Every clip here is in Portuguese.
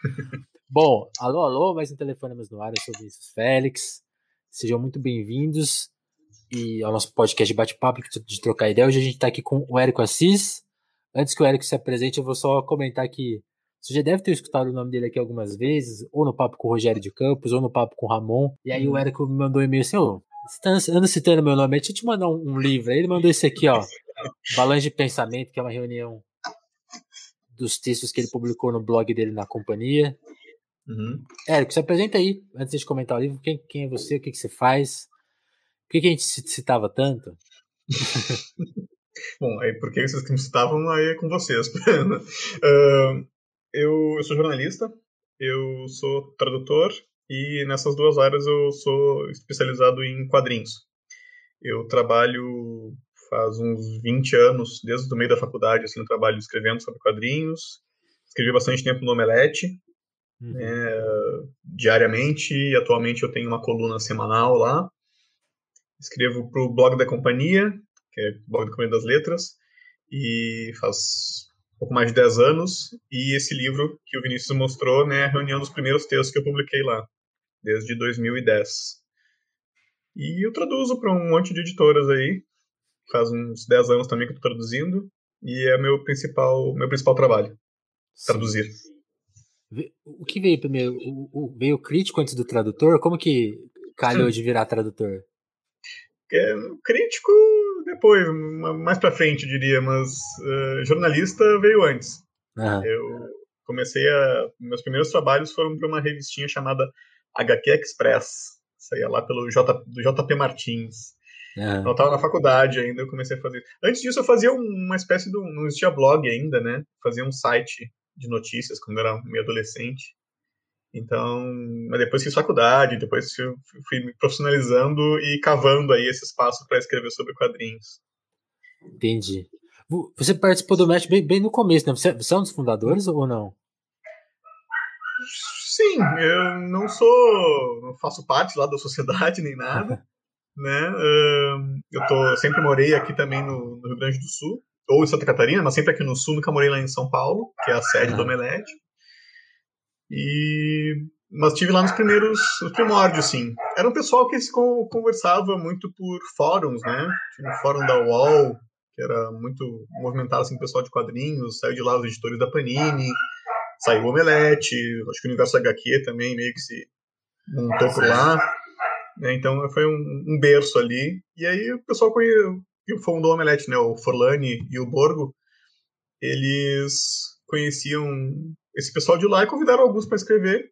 Bom, alô, alô, mais um Telefonemas no ar, eu sou o Vinícius Félix. Sejam muito bem-vindos e ao nosso podcast bate-papo de trocar ideia. Hoje a gente está aqui com o Érico Assis. Antes que o Érico se apresente, eu vou só comentar que você já deve ter escutado o nome dele aqui algumas vezes, ou no papo com o Rogério de Campos, ou no papo com o Ramon. E aí o uhum. Érico me mandou um e-mail assim, ô, tá andando citando meu nome, deixa eu te mandar um, um livro. Aí ele mandou esse aqui, ó, Balanço de Pensamento, que é uma reunião dos textos que ele publicou no blog dele na companhia. Uhum. Érico, se apresenta aí, antes de comentar o livro, quem, quem é você, o que, que você faz, por que, que a gente citava tanto? Bom, aí por que vocês que me citavam, aí é com vocês. uh, eu, eu sou jornalista, eu sou tradutor e nessas duas áreas eu sou especializado em quadrinhos. Eu trabalho faz uns 20 anos, desde o meio da faculdade, assim, eu trabalho escrevendo sobre quadrinhos. Escrevi bastante tempo no Omelete, uhum. é, diariamente, e atualmente eu tenho uma coluna semanal lá. Escrevo para o blog da companhia, que é o blog da Companhia das Letras, e faz pouco mais de 10 anos, e esse livro que o Vinícius mostrou, né, é a reunião dos primeiros textos que eu publiquei lá, desde 2010. E eu traduzo para um monte de editoras aí, faz uns 10 anos também que eu estou traduzindo, e é meu principal, meu principal trabalho, Sim. traduzir. O que veio primeiro? O, o, veio o crítico antes do tradutor? Como que calhou de virar tradutor? É, crítico depois, mais pra frente, diria, mas uh, jornalista veio antes. Uhum. Eu comecei a. Meus primeiros trabalhos foram para uma revistinha chamada HQ Express. Saía lá pelo J, do JP Martins. Uhum. Eu estava na faculdade ainda, eu comecei a fazer. Antes disso, eu fazia uma espécie de. Não existia blog ainda, né? Fazia um site de notícias quando eu era meio adolescente. Então, mas depois fiz faculdade, depois fui me profissionalizando e cavando aí esse espaço para escrever sobre quadrinhos. Entendi. Você participou do Match bem, bem no começo, né? Você, você é um dos fundadores ou não? Sim, eu não sou, não faço parte lá da sociedade nem nada, né? Eu tô, sempre morei aqui também no, no, Rio Grande do Sul, ou em Santa Catarina, mas sempre aqui no Sul, nunca morei lá em São Paulo, que é a sede do Omelete. E mas tive lá nos primeiros, nos primórdios, sim. Era um pessoal que se conversava muito por fóruns, né? Tinha o fórum da UOL, que era muito movimentado, assim, pessoal de quadrinhos, saiu de lá os editores da Panini, saiu o Omelete, acho que o Universo HQ também meio que se montou por lá. Né? Então foi um, um, berço ali. E aí o pessoal que fundou o Omelete, né? O Forlani e o Borgo, eles conheciam esse pessoal de lá e convidaram alguns para escrever.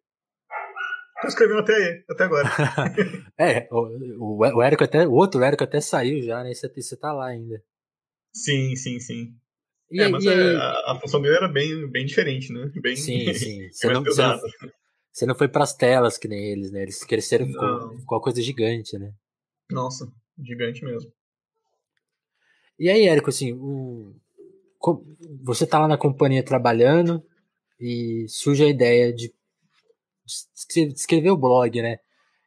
Estão escrevendo até, até agora. é, o, o, Érico até, o outro Érico até saiu já, né? Você, você tá lá ainda. Sim, sim, sim. E, é, mas e é, a, a, função dele era bem, bem diferente, né? Bem, sim, sim. Você não, você, não, você não foi pras telas que nem eles, né? Eles cresceram ficou, ficou uma coisa gigante, né? Nossa, gigante mesmo. E aí, Érico, assim, o, você tá lá na companhia trabalhando, e surge a ideia de, de escrever o blog, né?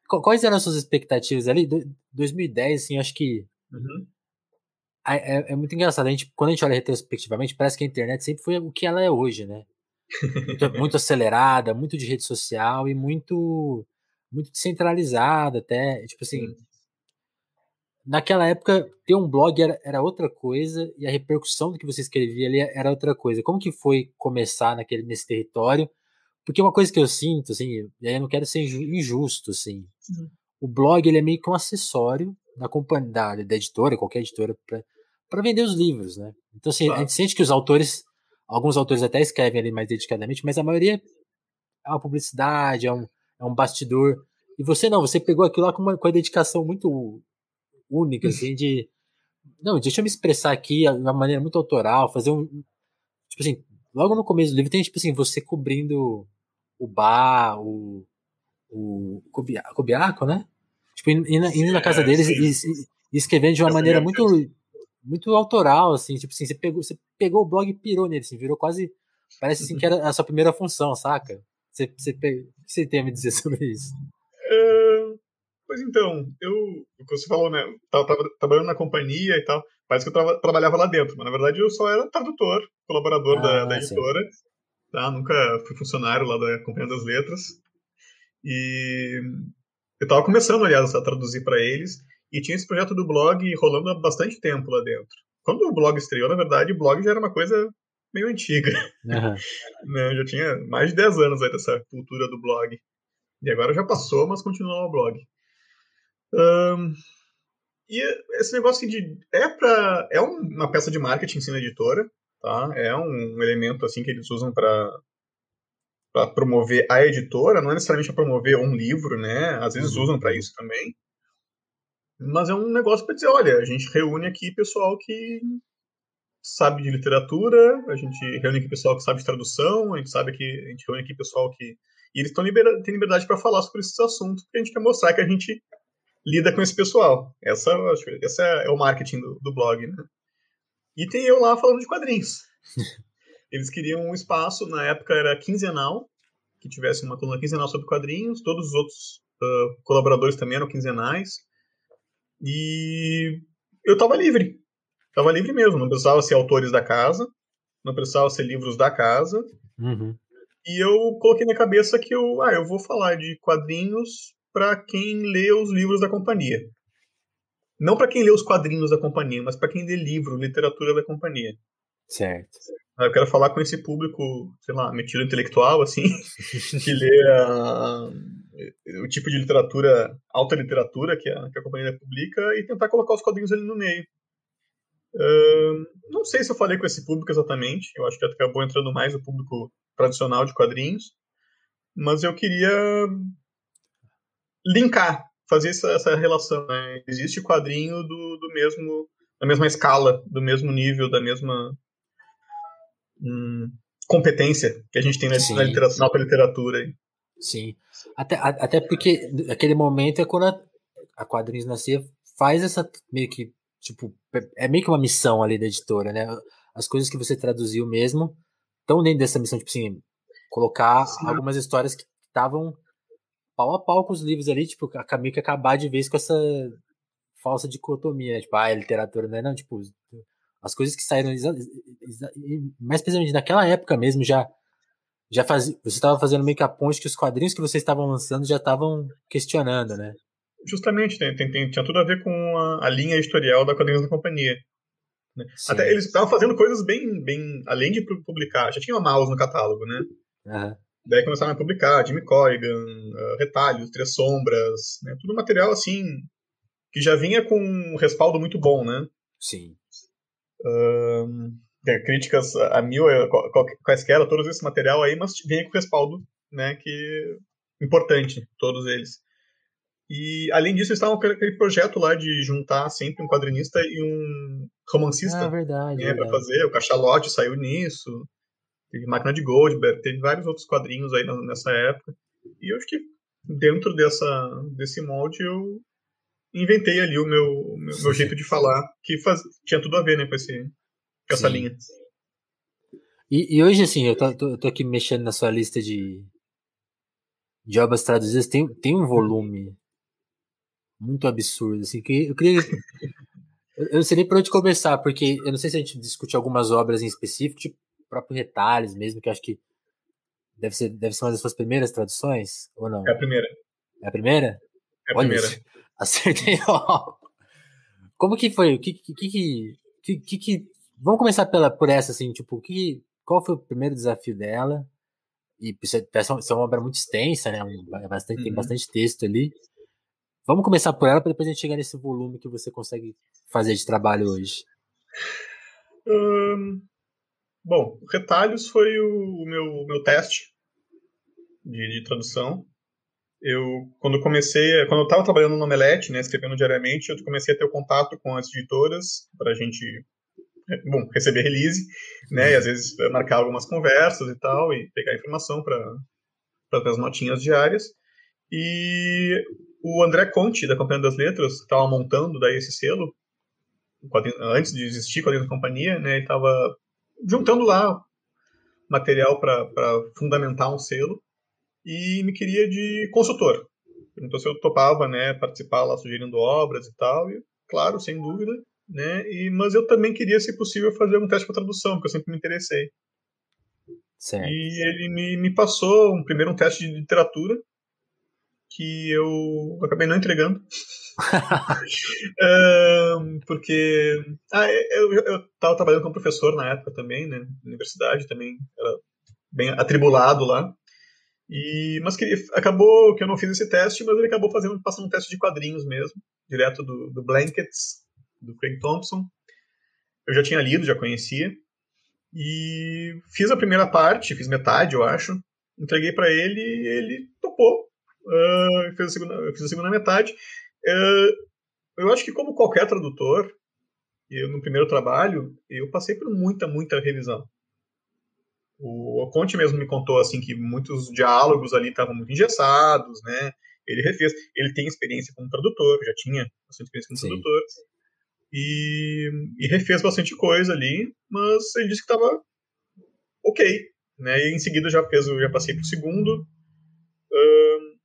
Quais eram as suas expectativas ali? 2010, assim, acho que uhum. é, é, muito engraçado. A gente, quando a gente olha retrospectivamente, parece que a internet sempre foi o que ela é hoje, né? Muito, muito acelerada, muito de rede social e muito muito descentralizada até. Tipo assim, uhum naquela época ter um blog era, era, outra coisa e a repercussão do que você escrevia ali era outra coisa. Como que foi começar naquele nesse território? Porque uma coisa que eu sinto, assim, e aí eu não quero ser injusto, assim, uhum. o blog ele é meio que um acessório da companhia, da, da editora, qualquer editora, para vender os livros, né? Então, assim, claro. a gente sente que os autores, alguns autores até escrevem ali mais dedicadamente, mas a maioria é uma publicidade, é um, é um bastidor. E você não, você pegou aquilo lá com uma, com uma dedicação muito única, assim, de. Não, deixa eu me expressar aqui de uma maneira muito autoral, fazer um. Tipo assim, logo no começo do livro tem, tipo assim, você cobrindo o bar, o. o Cubiaco, né? Tipo, indo, indo na casa é, deles e, e, escrevendo de uma maneira muito. muito autoral, assim, tipo assim, você pegou, você pegou o blog e pirou nele, assim, virou quase. Parece assim que era a sua primeira função, saca? Você, você, o que você tem a me dizer sobre isso? Pois então, eu, o que você falou, né? Tava, tava trabalhando na companhia e tal. Parece que eu trabalhava lá dentro, mas na verdade eu só era tradutor, colaborador ah, da, da, editora. Sim. tá? Nunca fui funcionário lá da Companhia das Letras. E eu estava começando, aliás, a traduzir para eles. E tinha esse projeto do blog rolando há bastante tempo lá dentro. Quando o blog estreou, na verdade, o blog já era uma coisa meio antiga. Uhum. né? Já tinha mais de 10 anos aí dessa cultura do blog. E agora já passou, mas continua o blog. Um, e esse negócio de. É, pra, é uma peça de marketing sim na editora. Tá? É um elemento assim que eles usam para para promover a editora, não é necessariamente para promover um livro, né? Às vezes uhum. usam para isso também. Mas é um negócio para dizer, olha, a gente reúne aqui pessoal que sabe de literatura, a gente reúne aqui pessoal que sabe de tradução, a gente sabe que a gente reúne aqui pessoal que e eles têm liberdade, têm liberdade para falar sobre esses assuntos, porque a gente quer mostrar que a gente lida com esse pessoal. Essa, acho, esse é, é o marketing do, do blog, né? E tem eu lá falando de quadrinhos. Eles queriam um espaço, na época era quinzenal, que tivesse uma coluna quinzenal sobre quadrinhos, todos os outros uh, colaboradores também eram quinzenais. E eu estava livre. Estava livre mesmo, não precisava ser autores da casa, não precisava ser livros da casa. Uhum. E eu coloquei na cabeça que eu, ah, eu vou falar de quadrinhos para quem lê os livros da companhia. Não para quem lê os quadrinhos da companhia, mas para quem lê livro, literatura da companhia. Certo. Eu quero falar com esse público, sei lá, metido intelectual, assim, que lê a, o tipo de literatura, alta literatura que a, que a companhia publica e tentar colocar os quadrinhos ali no meio. Uh, não sei se eu falei com esse público exatamente, eu acho que acabou entrando mais o público tradicional de quadrinhos, mas eu queria linkar, fazer essa, essa relação. Né? Existe quadrinho do, do mesmo, da mesma escala, do mesmo nível, da mesma hum, competência que a gente tem na, na literatura, na literatura. Sim. Até, até porque aquele momento é quando a, a Quadrinhos Nascer faz essa meio que, tipo, é meio que uma missão ali da editora, né? As coisas que você traduziu mesmo estão dentro dessa missão, tipo assim, colocar Sim. algumas histórias que estavam pau a pau com os livros ali, tipo, a meio que acabar de vez com essa falsa dicotomia, né? tipo, ah, a literatura não é não, tipo, as coisas que saíram, mais precisamente naquela época mesmo, já já fazia, você estava fazendo meio que a ponte que os quadrinhos que vocês estavam lançando já estavam questionando, né? Justamente, tem, tem, tem, tinha tudo a ver com a, a linha editorial da Quadrinhos da Companhia. Né? Até eles estavam fazendo coisas bem, bem, além de publicar, já tinha uma mouse no catálogo, né? Uhum. Daí começaram a publicar Jimmy Corrigan, uh, Retalhos, Três Sombras, né? tudo material assim que já vinha com um respaldo muito bom, né? Sim. Uh, críticas a mil, quaisquer, todos esse material aí, mas vinha com respaldo, né? Que importante, todos eles. E além disso, com aquele projeto lá de juntar sempre um quadrinista e um romancista. Ah, verdade. Né. Pra fazer. O Cachalote saiu nisso. Teve Máquina de Goldberg, teve vários outros quadrinhos aí nessa época. E eu acho que dentro dessa, desse molde eu inventei ali o meu, meu, meu jeito de falar, que faz, tinha tudo a ver né, com, esse, com essa linha. E, e, hoje, assim, eu tô, tô, tô, aqui mexendo na sua lista de, de obras traduzidas, tem, tem um volume muito absurdo, assim, que eu queria... eu não sei nem por onde começar, porque eu não sei se a gente discute algumas obras em específico, tipo próprio Retalhos mesmo, que acho que deve ser, deve ser uma das suas primeiras traduções, ou não? É a primeira. É a primeira? É a Olha, primeira. Acertei. Como que foi? O que que, que, que, que, Vamos começar pela, por essa, assim, tipo, que, qual foi o primeiro desafio dela? E isso é, é uma obra muito extensa, né? É bastante, uhum. Tem bastante texto ali. Vamos começar por ela para depois a gente chegar nesse volume que você consegue fazer de trabalho hoje. Um, Bom, Retalhos foi o, meu, meu teste de, de, tradução. Eu, quando comecei, quando eu estava trabalhando no Omelete, né, escrevendo diariamente, eu comecei a ter o contato com as editoras para a gente, é, bom, receber release, né, e às vezes marcar algumas conversas e tal, e pegar informação para as notinhas diárias. E o André Conte, da Companhia das Letras, que estava montando daí esse selo, antes de existir com a companhia, né, ele estava juntando lá material para fundamentar um selo e me queria de consultor. Perguntou se eu topava, né, participar lá sugerindo obras e tal, e claro, sem dúvida, né, e, mas eu também queria, se possível, fazer um teste para tradução, porque eu sempre me interessei. Certo. E ele me, me passou um, primeiro um teste de literatura que eu acabei não entregando. um, porque ah, eu estava trabalhando como professor na época também, né? Na universidade também era bem atribulado lá. E, mas que acabou que eu não fiz esse teste, mas ele acabou fazendo, passando um teste de quadrinhos mesmo, direto do, do Blankets, do Craig Thompson. Eu já tinha lido, já conhecia. E fiz a primeira parte, fiz metade, eu acho. Entreguei para ele e ele topou. Uh, fez a segunda, eu fiz a segunda metade. Uh, eu acho que, como qualquer tradutor, eu, no primeiro trabalho, eu passei por muita, muita revisão. O Conte mesmo me contou assim que muitos diálogos ali estavam muito engessados, né? Ele refez. Ele tem experiência como tradutor, já tinha bastante experiência como Sim. tradutor. E, e, refez bastante coisa ali, mas ele disse que estava ok, né? E em seguida já fez, já passei para o segundo. Um,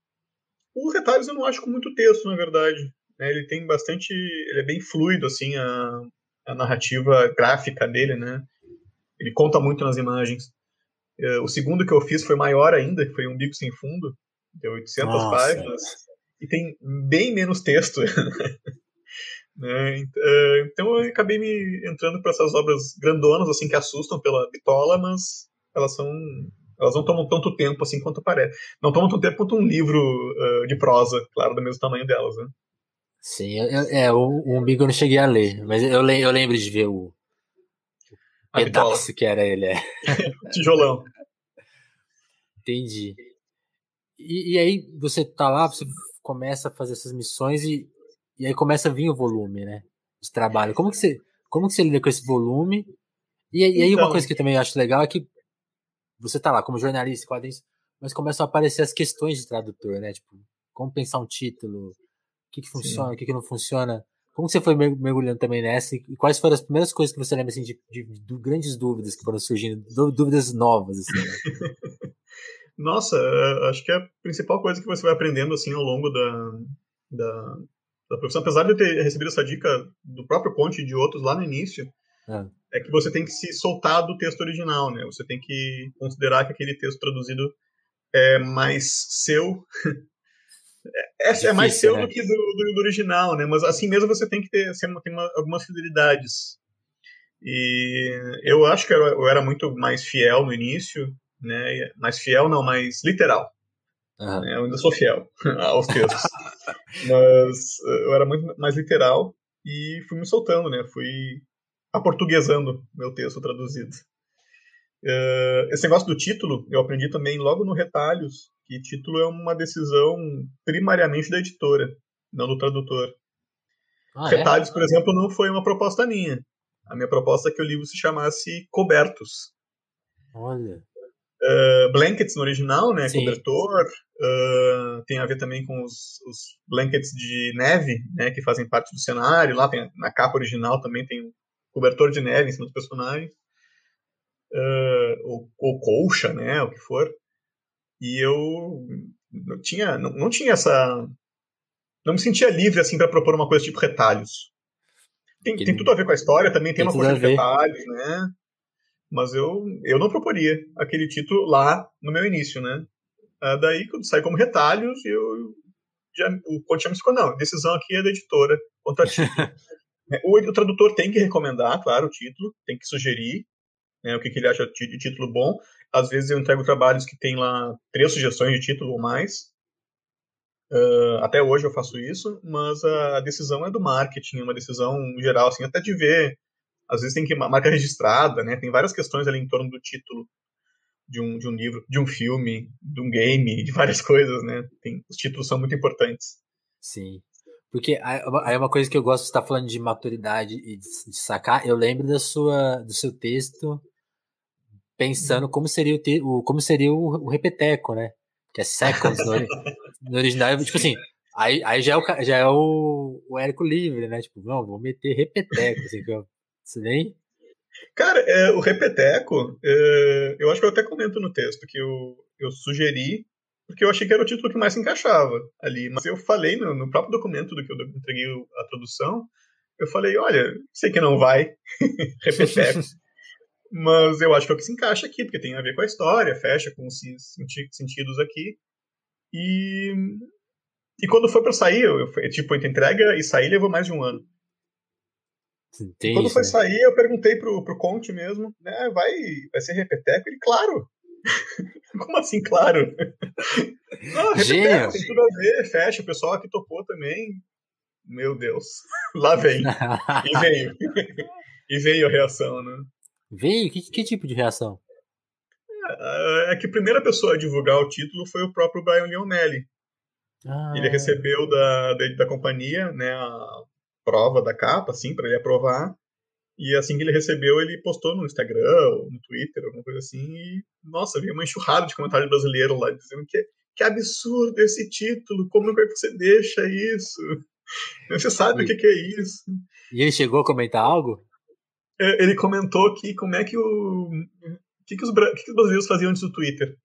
os retalhos eu não acho com muito texto, na verdade. Né? Ele tem bastante, ele é bem fluido assim a, a narrativa gráfica dele, né? Ele conta muito nas imagens. Uh, o segundo que eu fiz foi maior ainda, que foi um bico sem fundo, deu 800 Nossa. páginas, e tem bem menos texto. né? Uh, então eu acabei me entrando para essas obras grandonas, assim, que assustam pela bitola, mas elas são elas não tomam tanto tempo assim quanto parece. Não tomam tanto tempo quanto um livro uh, de prosa, claro, do mesmo tamanho delas, né? Sim, é, o, o Umbigo eu não cheguei a ler, mas eu, eu lembro de ver o, pedaço que era ele, é. Tijolão. Entendi. E, e, aí você tá lá, você começa a fazer essas missões e, e aí começa a vir o volume, né? De trabalho. Como que você, como que você lida com esse volume? E, e aí então, uma coisa que eu também acho legal é que você tá lá como jornalista, quadrinhos, mas começam a aparecer as questões de tradutor, né? Tipo, como pensar um título, o que, que funciona, Sim. o que, que não funciona. Como você foi mergulhando também nessa e quais foram as primeiras coisas que você lembra assim, de, de, de grandes dúvidas que foram surgindo, dúvidas novas? Assim, né? Nossa, é, acho que é a principal coisa que você vai aprendendo assim ao longo da, da, da profissão, apesar de eu ter recebido essa dica do próprio Conte e de outros lá no início, é. é que você tem que se soltar do texto original, né? Você tem que considerar que aquele texto traduzido é mais seu é, é, é mais seu né? do que do, do, do, original, né? Mas assim mesmo você tem que ter tem uma, algumas fidelidades. E eu acho que eu, eu, era muito mais fiel no início, né? Mais fiel não, mais literal. Uhum. Eu ainda sou fiel aos textos. Mas eu era muito mais literal e fui me soltando, né? Fui aportuguesando meu texto traduzido. Uh, esse negócio do título, eu aprendi também logo no Retalhos, que título é uma decisão primariamente da editora, não do tradutor. Ah, é? Retalhos, é? por exemplo, não foi uma proposta minha. A minha proposta é que o livro se chamasse Cobertos. Olha. Uh, blankets no original, né? Sim. Cobertor. Uh, tem a ver também com os, os, blankets de neve, né? Que fazem parte do cenário. Lá tem, na capa original também tem um cobertor de neve em cima dos personagens. Uh, ou, ou colcha, né? O que for. E eu não tinha, não, não tinha essa. Não me sentia livre assim para propor uma coisa tipo retalhos. Tem, tem tudo a ver com a história, também tem, tem uma coisa de retalhos, né? Mas eu, eu não proporia aquele título lá no meu início, né? Ah, daí, quando sai como retalhos, eu já, o me ficou, não, decisão aqui é da editora quanto a título. É, o, o tradutor tem que recomendar, claro, o título, tem que sugerir né, o que, que ele acha de título bom, às vezes eu entrego trabalhos que tem lá três sugestões de título ou mais. Uh, até hoje eu faço isso, mas a decisão é do marketing, uma decisão geral, assim, até de ver. Às vezes tem que marca registrada, né? Tem várias questões ali em torno do título de um, de um livro, de um filme, de um game, de várias coisas, né? Tem, os títulos são muito importantes. Sim. Porque aí é uma coisa que eu gosto de estar falando de maturidade e de, de sacar. Eu lembro da sua, do seu texto pensando como seria o, te, o como seria o, o, repeteco, né? Que é seconds no, no original. Tipo assim, aí, aí já é, o, já é o, o Érico livre, né? Tipo, não, vou meter repeteco, assim, que eu, nem... Cara, é, o repeteco, é, eu acho que eu até comento no texto que eu, eu sugeri, porque eu achei que era o título que mais se encaixava ali. Mas eu falei no, no próprio documento do que eu entreguei a tradução, eu falei, olha, sei que não vai, repeteco. Mas eu acho que é o que se encaixa aqui, porque tem a ver com a história, fecha com os sentidos aqui. E, e quando foi para sair, eu, tipo, entre entrega e sair levou mais de um ano. Tem quando foi sair, eu perguntei pro, pro Conte mesmo, né, vai, vai ser repeteco? Ele, claro! Como assim, claro? ah, repeteco, tem tudo a ver, fecha, o pessoal aqui topou também. Meu Deus, lá vem. e veio. e veio a reação, né? Veio? Que, que tipo de reação? É, é que a primeira pessoa a divulgar o título foi o próprio Brian Leonelli. Ah. Ele recebeu da, da, da, companhia né, a prova da capa, assim, para ele aprovar. E assim que ele recebeu, ele postou no Instagram, ou no Twitter, alguma coisa assim. E, nossa, veio uma enxurrada de comentários brasileiros lá, dizendo que, que absurdo esse título, como é que você deixa isso? Você sabe e, o que, que é isso. E ele chegou a comentar algo? É, ele comentou que como é que o. O que, que, os, que, que os brasileiros faziam antes do Twitter?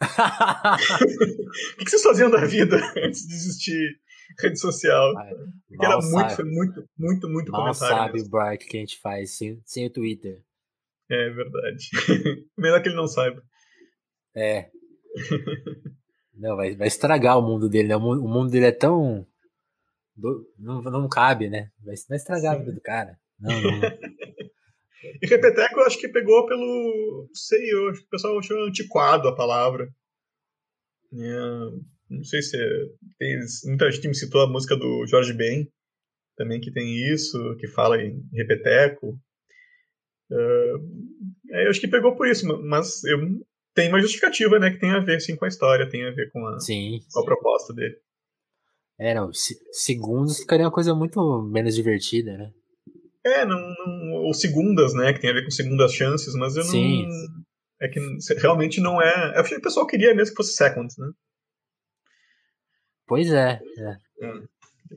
o que, que vocês faziam da vida antes de existir rede social? Porque era muito, foi muito, muito, muito Mal comentário. sabe mesmo. o Bright que a gente faz sem, sem o Twitter. É verdade. Melhor que ele não saiba. É. não, vai, vai estragar o mundo dele, né? O mundo, o mundo dele é tão. Não, não cabe, né? Vai, vai estragar Sim. a vida do cara. Não, não. e Repeteco eu acho que pegou pelo. Não sei, eu acho que o pessoal achou antiquado a palavra. É, não sei se. Tem, muita gente me citou a música do Jorge Ben, também que tem isso, que fala em Repeteco. Uh, eu acho que pegou por isso, mas eu, tem uma justificativa, né, que tem a ver sim com a história, tem a ver com a, sim, com a proposta dele. É, não, segundos ficaria uma coisa muito menos divertida, né? É, não, não, ou segundas, né? Que tem a ver com segundas chances, mas eu Sim. não. É que realmente não é. Eu achei que o pessoal queria mesmo que fosse seconds, né? Pois é. é. é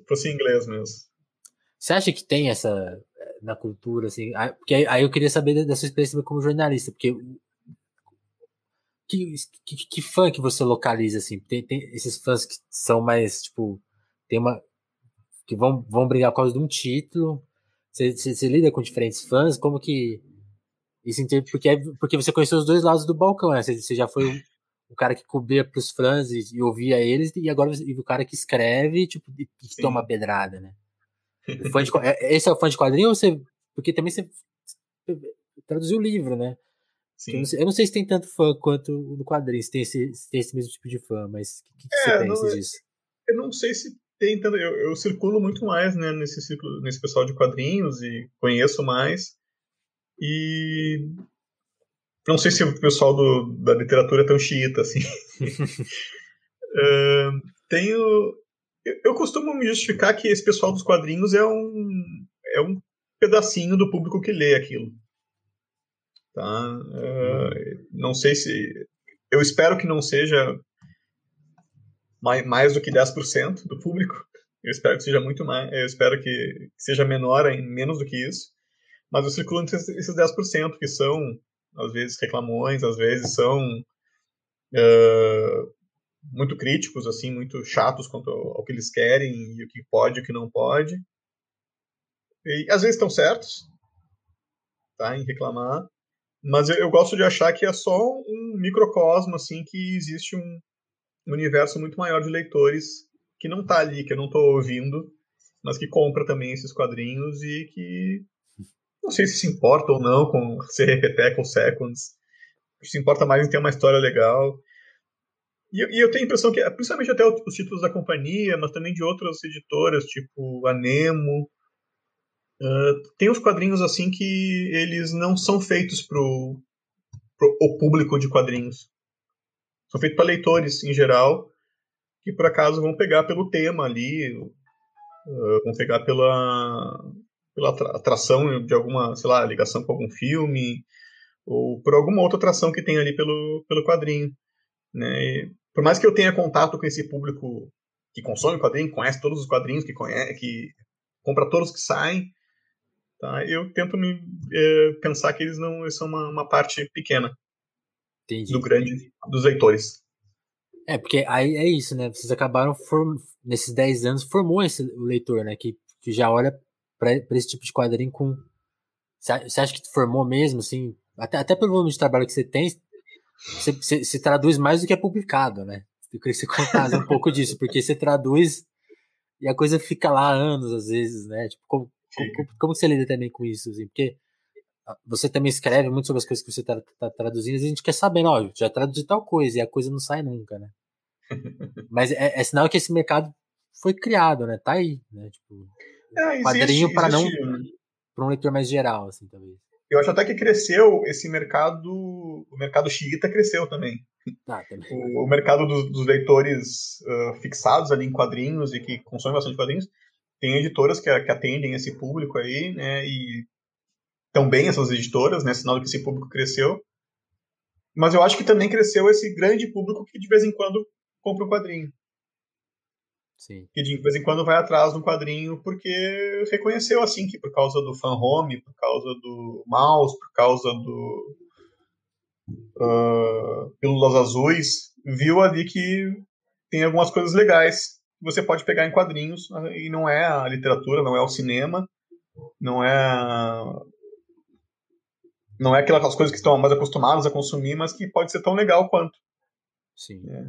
fosse em inglês mesmo. Você acha que tem essa na cultura, assim? Porque aí eu queria saber da sua experiência como jornalista, porque que, que, que fã que você localiza, assim? Tem, tem esses fãs que são mais, tipo, tem uma. que vão, vão brigar por causa de um título, você, você, você, lida com diferentes fãs? Como que. Isso porque, é, porque você conheceu os dois lados do balcão, né? Você, você já foi o, cara que cobria pros fãs e, e, ouvia eles, e agora e o cara que escreve tipo, e, e toma pedrada, né? fã de, é, esse é o fã de quadrinho ou você. Porque também você traduziu o livro, né? Eu não, sei, eu, não sei, se tem tanto fã quanto no quadrinho, se tem esse, se tem esse mesmo tipo de fã, mas o que, que, é, você pensa não, disso? Eu não sei se tentando, eu, eu circulo muito mais, né, nesse ciclo, nesse pessoal de quadrinhos e conheço mais. E não sei se o pessoal do, da literatura é tão xiita assim. uh, tenho, eu, eu, costumo me justificar que esse pessoal dos quadrinhos é um é um pedacinho do público que lê aquilo. Tá? Uh, não sei se eu espero que não seja mais, mais do que 10% do público. Eu espero que seja muito mais, eu espero que, seja menor em menos do que isso. Mas eu circulo entre esses 10%, que são, às vezes, reclamões, às vezes são uh, muito críticos, assim, muito chatos quanto ao, que eles querem e o que pode e o que não pode. E às vezes estão certos tá, em reclamar, mas eu, eu, gosto de achar que é só um microcosmo, assim, que existe um, um universo muito maior de leitores que não está ali, que eu não estou ouvindo, mas que compra também esses quadrinhos e que não sei se se importa ou não com ser ou Seconds. Se importa mais em ter uma história legal. E, e, eu tenho a impressão que, principalmente até os títulos da companhia, mas também de outras editoras, tipo a Nemo, uh, tem uns quadrinhos assim que eles não são feitos pro, pro o público de quadrinhos. São feitos para leitores em geral, que por acaso vão pegar pelo tema ali, uh, vão pegar pela, pela atração de alguma, sei lá, ligação com algum filme, ou por alguma outra atração que tem ali pelo, pelo quadrinho. Né? E, por mais que eu tenha contato com esse público que consome quadrinho, conhece todos os quadrinhos, que, conhece, que compra todos que saem, tá? eu tento me é, pensar que eles não eles são uma, uma parte pequena Entendi. do grande dos leitores. É, porque aí é isso, né? Vocês acabaram, form... nesses 10 anos, formou esse o leitor, né? Que, que já olha para esse tipo de quadrinho com Você acha que tu formou mesmo, assim, até, até pelo volume de trabalho que você tem, você, você, você traduz mais do que é publicado, né? Eu queria que você contasse um pouco disso, porque você traduz e a coisa fica lá anos, às vezes, né? Tipo, como, como, como você lida também com isso, assim? Porque você também escreve muito sobre as coisas que você está tá traduzindo, e a gente quer saber, ó, já traduzi tal coisa, e a coisa não sai nunca, né? Mas é, é, sinal que esse mercado foi criado, né? Tá aí, né? Tipo, é, quadrinho para não para um leitor mais geral, assim, talvez. Eu acho até que cresceu esse mercado, o mercado xiita cresceu também. Ah, também. O, o, mercado dos, dos leitores uh, fixados ali em quadrinhos e que consomem bastante quadrinhos, tem editoras que, que atendem esse público aí, né? E também essas editoras, né? Sinal que esse público cresceu. Mas eu acho que também cresceu esse grande público que de vez em quando compra um quadrinho. Sim. Que de vez em quando vai atrás de um quadrinho porque reconheceu assim que por causa do fan home, por causa do mouse, por causa do uh, pílulas azuis, viu ali que tem algumas coisas legais que você pode pegar em quadrinhos e não é a literatura, não é o cinema, não é não é aquelas coisas que estão mais acostumados a consumir, mas que pode ser tão legal quanto. Sim. É,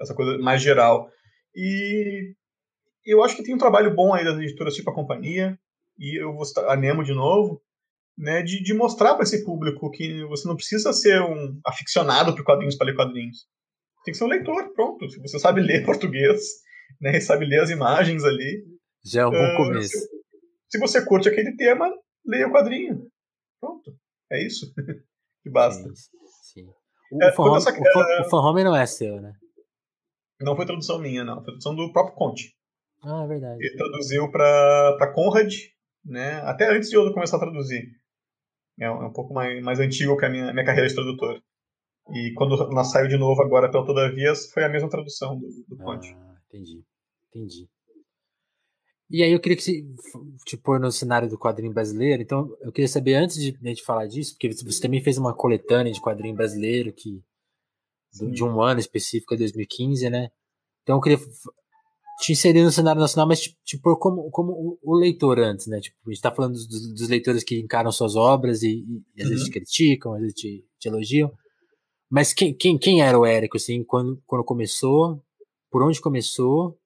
essa coisa mais geral. E eu acho que tem um trabalho bom aí das editoras tipo a Companhia, e eu vou citar a Nemo de novo, né, de, de mostrar para esse público que você não precisa ser um aficionado por quadrinhos para ler quadrinhos. Tem que ser um leitor, pronto. Se você sabe ler português, né, sabe ler as imagens ali. Já é um bom uh, começo. Se, se, você curte aquele tema, leia o quadrinho. Pronto. É isso. que basta. Sim, sim. O, é, fan, essa, o, o não é seu, né? Não foi tradução minha, não. Foi tradução do próprio Conte. Ah, é verdade. Ele traduziu para Conrad, né? Até antes de eu começar a traduzir. É um, é um pouco mais, mais antigo que a minha, minha carreira de tradutor. E quando nós saiu de novo agora pelo Todavia, foi a mesma tradução do, do Conte. Ah, entendi. Entendi. E aí eu queria que você te pôr no cenário do quadrinho brasileiro. Então, eu queria saber, antes de a gente falar disso, porque você também fez uma coletânea de quadrinho brasileiro que de um ano específico, 2015, né? Então eu queria te inserir no cenário nacional, mas tipo, como, como o leitor antes, né? Tipo, a gente tá falando dos, dos leitores que encaram suas obras e, e, e às uhum. vezes te criticam, às vezes te, te, elogiam. Mas quem, quem, quem era o Érico, assim, quando, quando começou? Por onde começou?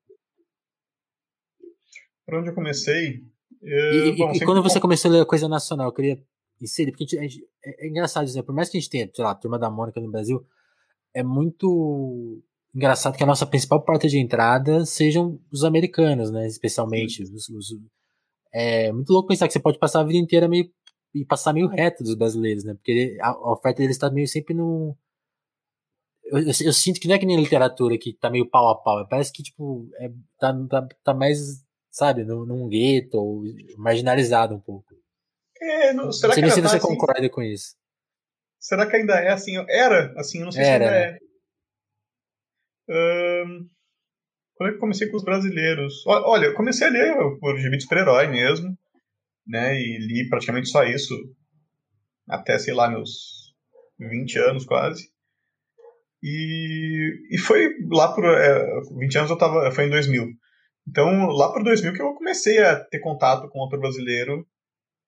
Por onde eu comecei? Eu, e, bom, e quando você começou a ler coisa nacional, eu queria inserir, porque gente, é, é engraçado dizer, por mais que a gente tenha, sei lá, a Turma da Mônica no Brasil, é muito engraçado que a nossa principal porta de entrada sejam os americanos, né? Especialmente. Os, os, é muito louco pensar que você pode passar a vida inteira meio e passar meio reto dos brasileiros, né? Porque a, a oferta deles está meio sempre no. Eu, eu, eu, sinto que não é que nem a literatura que tá meio pau a pau. Parece que, tipo, é, tá, tá, tá mais, sabe, num, num gueto ou marginalizado um pouco. É, não, será não sei que se você assim? concorda com isso. Será que ainda é assim? Era assim, eu não sei Era, se ainda né? é. Um, quando é que eu comecei com os brasileiros? Olha, eu comecei a ler por gibi de super-herói mesmo, né? E li praticamente só isso até, sei lá, meus 20 anos quase. E, e foi lá por. É, 20 anos eu tava. Foi em 2000. Então, lá por 2000 que eu comecei a ter contato com outro brasileiro,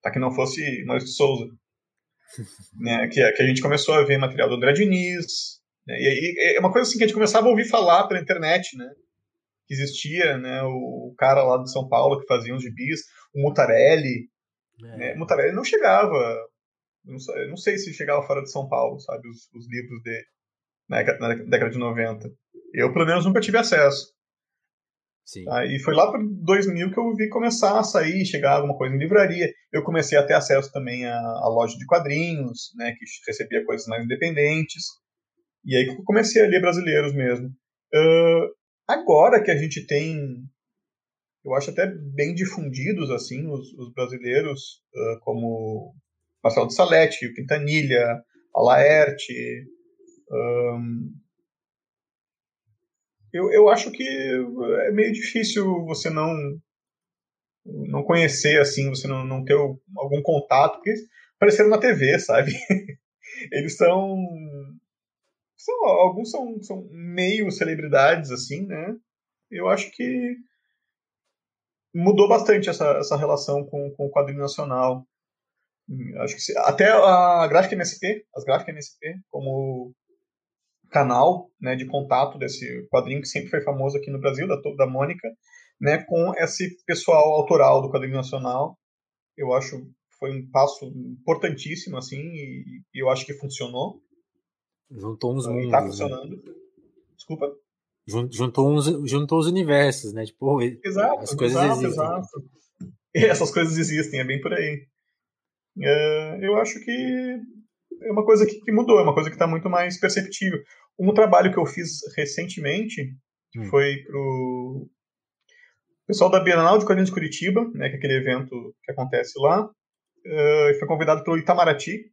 para que não fosse Maurício de Souza né, que, que a gente começou a ver material do André Diniz, né, e, e, é uma coisa assim que a gente começava a ouvir falar pela internet, né, que existia, né, o, cara lá de São Paulo que fazia uns gibis, o Mutarelli, é. né, o Mutarelli não chegava, não, não, sei se chegava fora de São Paulo, sabe, os, os livros dele, na, na década de 90. Eu, pelo menos, nunca tive acesso. Sim. Tá? E foi lá para 2000 que eu vi começar a sair, chegar alguma coisa em livraria. Eu comecei a ter acesso também à, à loja de quadrinhos, né, que recebia coisas mais independentes. E aí que eu comecei a ler brasileiros mesmo. Uh, agora que a gente tem, eu acho até bem difundidos assim os, os brasileiros, uh, como Marcelo de Salete, o Quintanilha, a Laerte, um, eu, eu acho que é meio difícil você não não conhecer assim, você não, não ter algum contato, porque apareceram na TV, sabe? Eles são, são alguns são, são meio celebridades assim, né? Eu acho que mudou bastante essa, essa relação com, com o quadrinho nacional. Acho que até a gráfica MSP, as gráficas MSP, como canal né, de contato desse quadrinho que sempre foi famoso aqui no Brasil, da, da Mônica, né, com esse pessoal autoral do quadrinho nacional. Eu acho foi um passo importantíssimo assim e, e eu acho que funcionou. Juntou uns mundos. Está funcionando. Né? Desculpa. Juntou, uns, juntou os universos, né? Tipo, exato, as coisas exato, existem. exato. Essas coisas existem, é bem por aí. É, eu acho que é uma coisa que, que mudou, é uma coisa que está muito mais perceptível. Um trabalho que eu fiz recentemente hum. foi pro pessoal da Bienal de Quadrinhos de Curitiba, né, que é aquele evento que acontece lá, uh, foi convidado pelo Itamaraty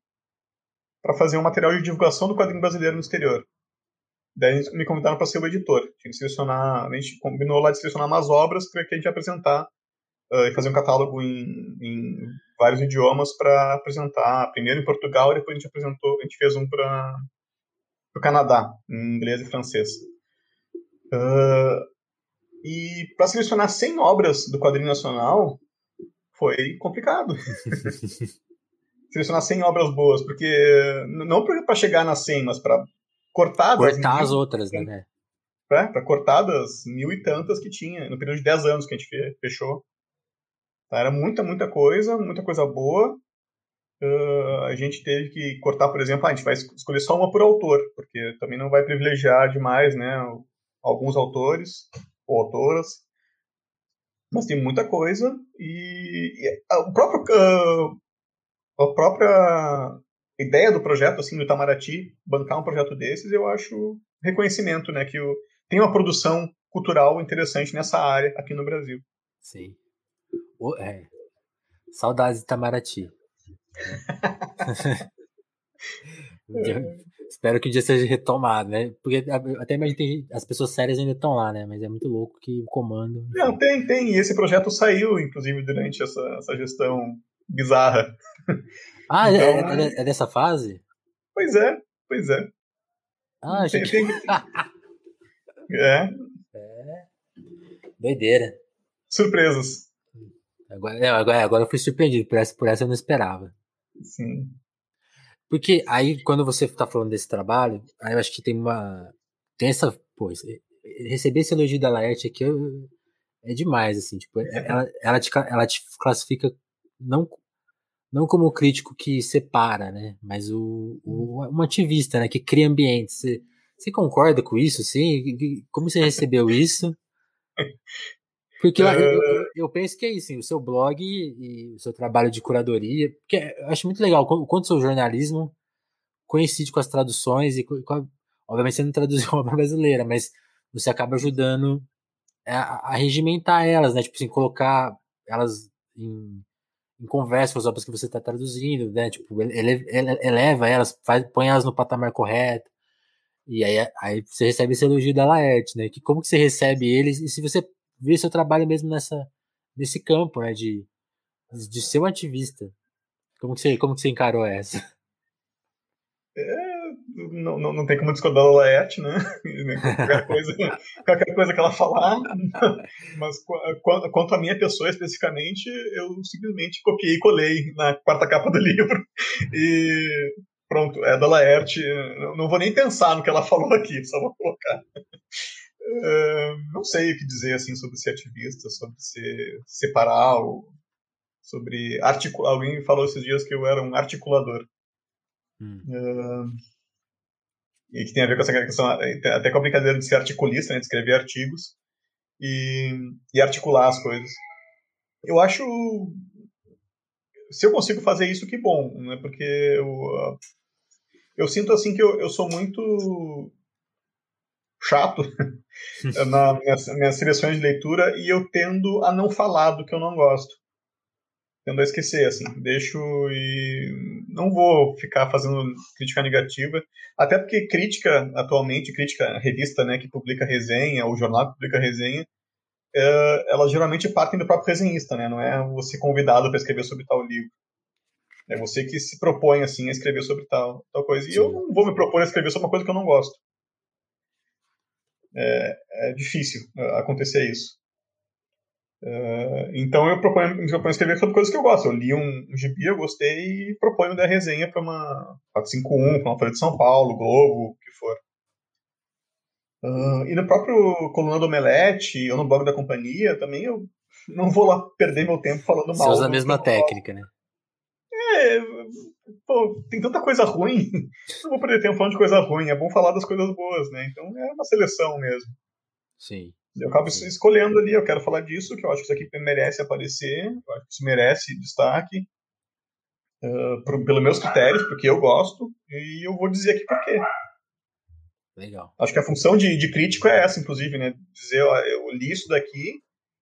para fazer um material de divulgação do quadrinho brasileiro no exterior. Daí me convidaram para ser o editor. Tinha que selecionar, a gente combinou lá de selecionar umas obras para que a gente apresentar uh, e fazer um catálogo em, em vários idiomas para apresentar. Primeiro em Portugal, e depois a gente apresentou, a gente fez um para o Canadá, em inglês e francês. Uh, e para selecionar 100 obras do quadrinho nacional foi complicado. selecionar 100 obras boas, porque não para chegar nas 100, mas para cortar cortar mil, as outras, né? É, para cortar das mil e tantas que tinha no período de 10 anos que a gente fechou. Tá, era muita, muita coisa, muita coisa boa. Uh, a gente teve que cortar, por exemplo, ah, a gente vai escolher só uma por autor, porque também não vai privilegiar demais, né, alguns autores ou autoras. Mas tem muita coisa e, e o próprio uh, a própria ideia do projeto, assim, do Itamaraty, bancar um projeto desses, eu acho reconhecimento, né, que o, tem uma produção cultural interessante nessa área aqui no Brasil. Sim. O, é. Saudades de Itamaraty. Espero que o dia seja retomado, né? Porque até imagino que as pessoas sérias ainda estão lá, né? Mas é muito louco que o comando. Não, tem, tem. E esse projeto saiu, inclusive, durante essa, essa gestão bizarra. Ah, é, então, é, é, é, dessa fase? Pois é, pois é. Ah, tem, gente... tem... é. É. Doideira. Surpresas. Agora, é, agora, agora eu fui surpreendido, por essa, por essa eu não esperava. Sim. Porque aí, quando você está falando desse trabalho, aí eu acho que tem uma. Tem essa. Pô, receber esse elogio da Laerte aqui é demais, assim. Tipo, ela, ela, te, ela te classifica não não como o crítico que separa, né? Mas o, o um ativista, né? Que cria ambientes. Você, você concorda com isso, sim? Como você recebeu isso? Porque eu, eu, é. eu, penso que é isso, o seu blog e, o seu trabalho de curadoria, porque eu acho muito legal o quanto o seu jornalismo coincide com as traduções e com a, obviamente você não traduziu uma obra brasileira, mas você acaba ajudando a, a regimentar elas, né? Tipo assim, colocar elas em, em conversa com as obras que você está traduzindo, né? Tipo, ele, ele, eleva elas, faz, põe elas no patamar correto. E aí, aí você recebe esse elogio da Laerte, né? Que como que você recebe eles e se você vê seu trabalho mesmo nessa nesse campo, né? De, de ser um ativista. Como que você, como que você encarou essa? É, não, não, não tem como discordar da Laerte, né? qualquer, coisa, qualquer coisa que ela falar. Mas quanto à minha pessoa especificamente, eu simplesmente copiei e colei na quarta capa do livro. E pronto, é da Laerte. Não vou nem pensar no que ela falou aqui, só vou colocar. Uh, não sei o que dizer assim sobre ser ativista, sobre ser separar, ou sobre articular. Alguém falou esses dias que eu era um articulador. Hum. Uh, e que tem a ver com essa questão, até com a brincadeira de ser articulista, né, de escrever artigos e, e articular as coisas. Eu acho. Se eu consigo fazer isso, que bom, né? Porque eu, eu sinto assim que eu, eu sou muito chato nas minhas, minhas seleções de leitura e eu tendo a não falar do que eu não gosto tendo a esquecer, assim, deixo e não vou ficar fazendo crítica negativa, até porque crítica, atualmente, crítica, revista, né, que publica resenha, ou jornal que publica resenha, é, elas geralmente partem do próprio resenhista, né, não é você convidado para escrever sobre tal livro. É você que se propõe, assim, a escrever sobre tal, tal coisa. E Sim. eu não vou me propor a escrever sobre uma coisa que eu não gosto. É, é difícil é, acontecer isso. Uh, então eu proponho, me proponho escrever sobre coisas que eu gosto. Eu li um, um gibi, eu gostei e proponho dar resenha para uma 451, para uma Folha de São Paulo, Globo, o que for. Uh, e no próprio Coluna do Omelete, ou no blog da companhia, também eu não vou lá perder meu tempo falando mal. Você usa a mesma técnica, né? É, pô, tem tanta coisa ruim, não vou perder tempo falando de coisa ruim, é bom falar das coisas boas, né? Então é uma seleção mesmo. Sim. Eu acabo escolhendo ali, eu quero falar disso, que eu acho que isso aqui merece aparecer, eu acho que isso merece destaque, uh, por, pelos meus critérios, porque eu gosto, e eu vou dizer aqui por quê. Legal. Acho que a função de, de crítico é essa, inclusive, né? Dizer, ó, eu li isso daqui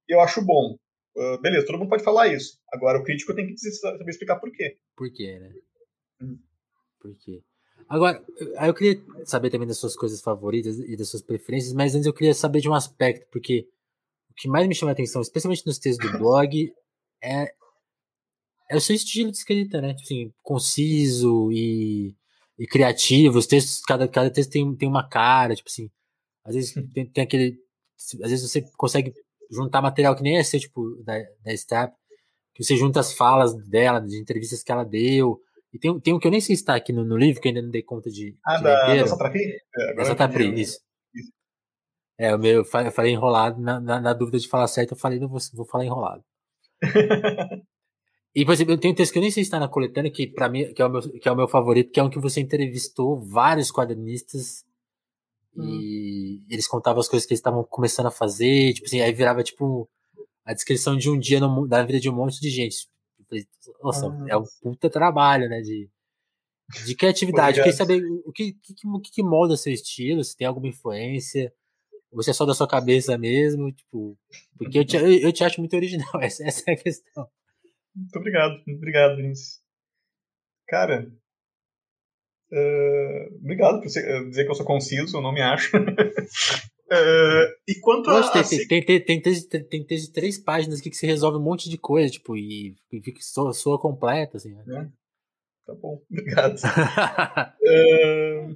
e eu acho bom. Uh, beleza, todo mundo pode falar isso. Agora, o crítico tem que saber explicar por quê. Por quê, né? Hum. Por quê? Agora, eu queria saber também das suas coisas favoritas e das suas preferências, mas antes eu queria saber de um aspecto, porque o que mais me chama a atenção, especialmente nos textos do blog, é, é o seu estilo de escrita, né? Assim, conciso e, e criativo. Os textos, cada, cada texto tem, tem uma cara, tipo assim, às vezes tem, tem aquele. Às vezes você consegue juntar material que nem é seu, tipo, da, da Step, que você junta as falas dela, de entrevistas que ela deu, e tem, tem um que eu nem sei se está aqui no, no, livro, que eu ainda não dei conta de. Ah, de da, da Satrapi? É, da Satrapi, isso. isso. É, o meu, eu falei enrolado, na, na, na, dúvida de falar certo, eu falei, não vou, vou falar enrolado. e, por exemplo, tem um texto que eu nem sei se está na coletânea, que para mim, que é, o meu, que é o meu favorito, que é um que você entrevistou vários quadrinistas hum. e eles contavam as coisas que eles estavam começando a fazer, tipo assim, aí virava tipo a descrição de um dia no, da vida de um monte de gente. Nossa, ah, é um puta trabalho, né? De, de criatividade. Queria saber o que, que, que, molda seu estilo, se tem alguma influência, ou se é só da sua cabeça mesmo, tipo, porque eu te, eu, eu te acho muito original, essa, essa é a questão. Muito obrigado, muito obrigado, Vince. Cara, uh, obrigado por dizer que eu sou conciso, eu não me acho. Uh, e quanto Nossa, a. Tem, tem, tem, tem, texto, tem texto de três páginas aqui que se resolve um monte de coisa, tipo, e, e fica soa, soa completa, assim. Né? É. Tá bom, obrigado. uh,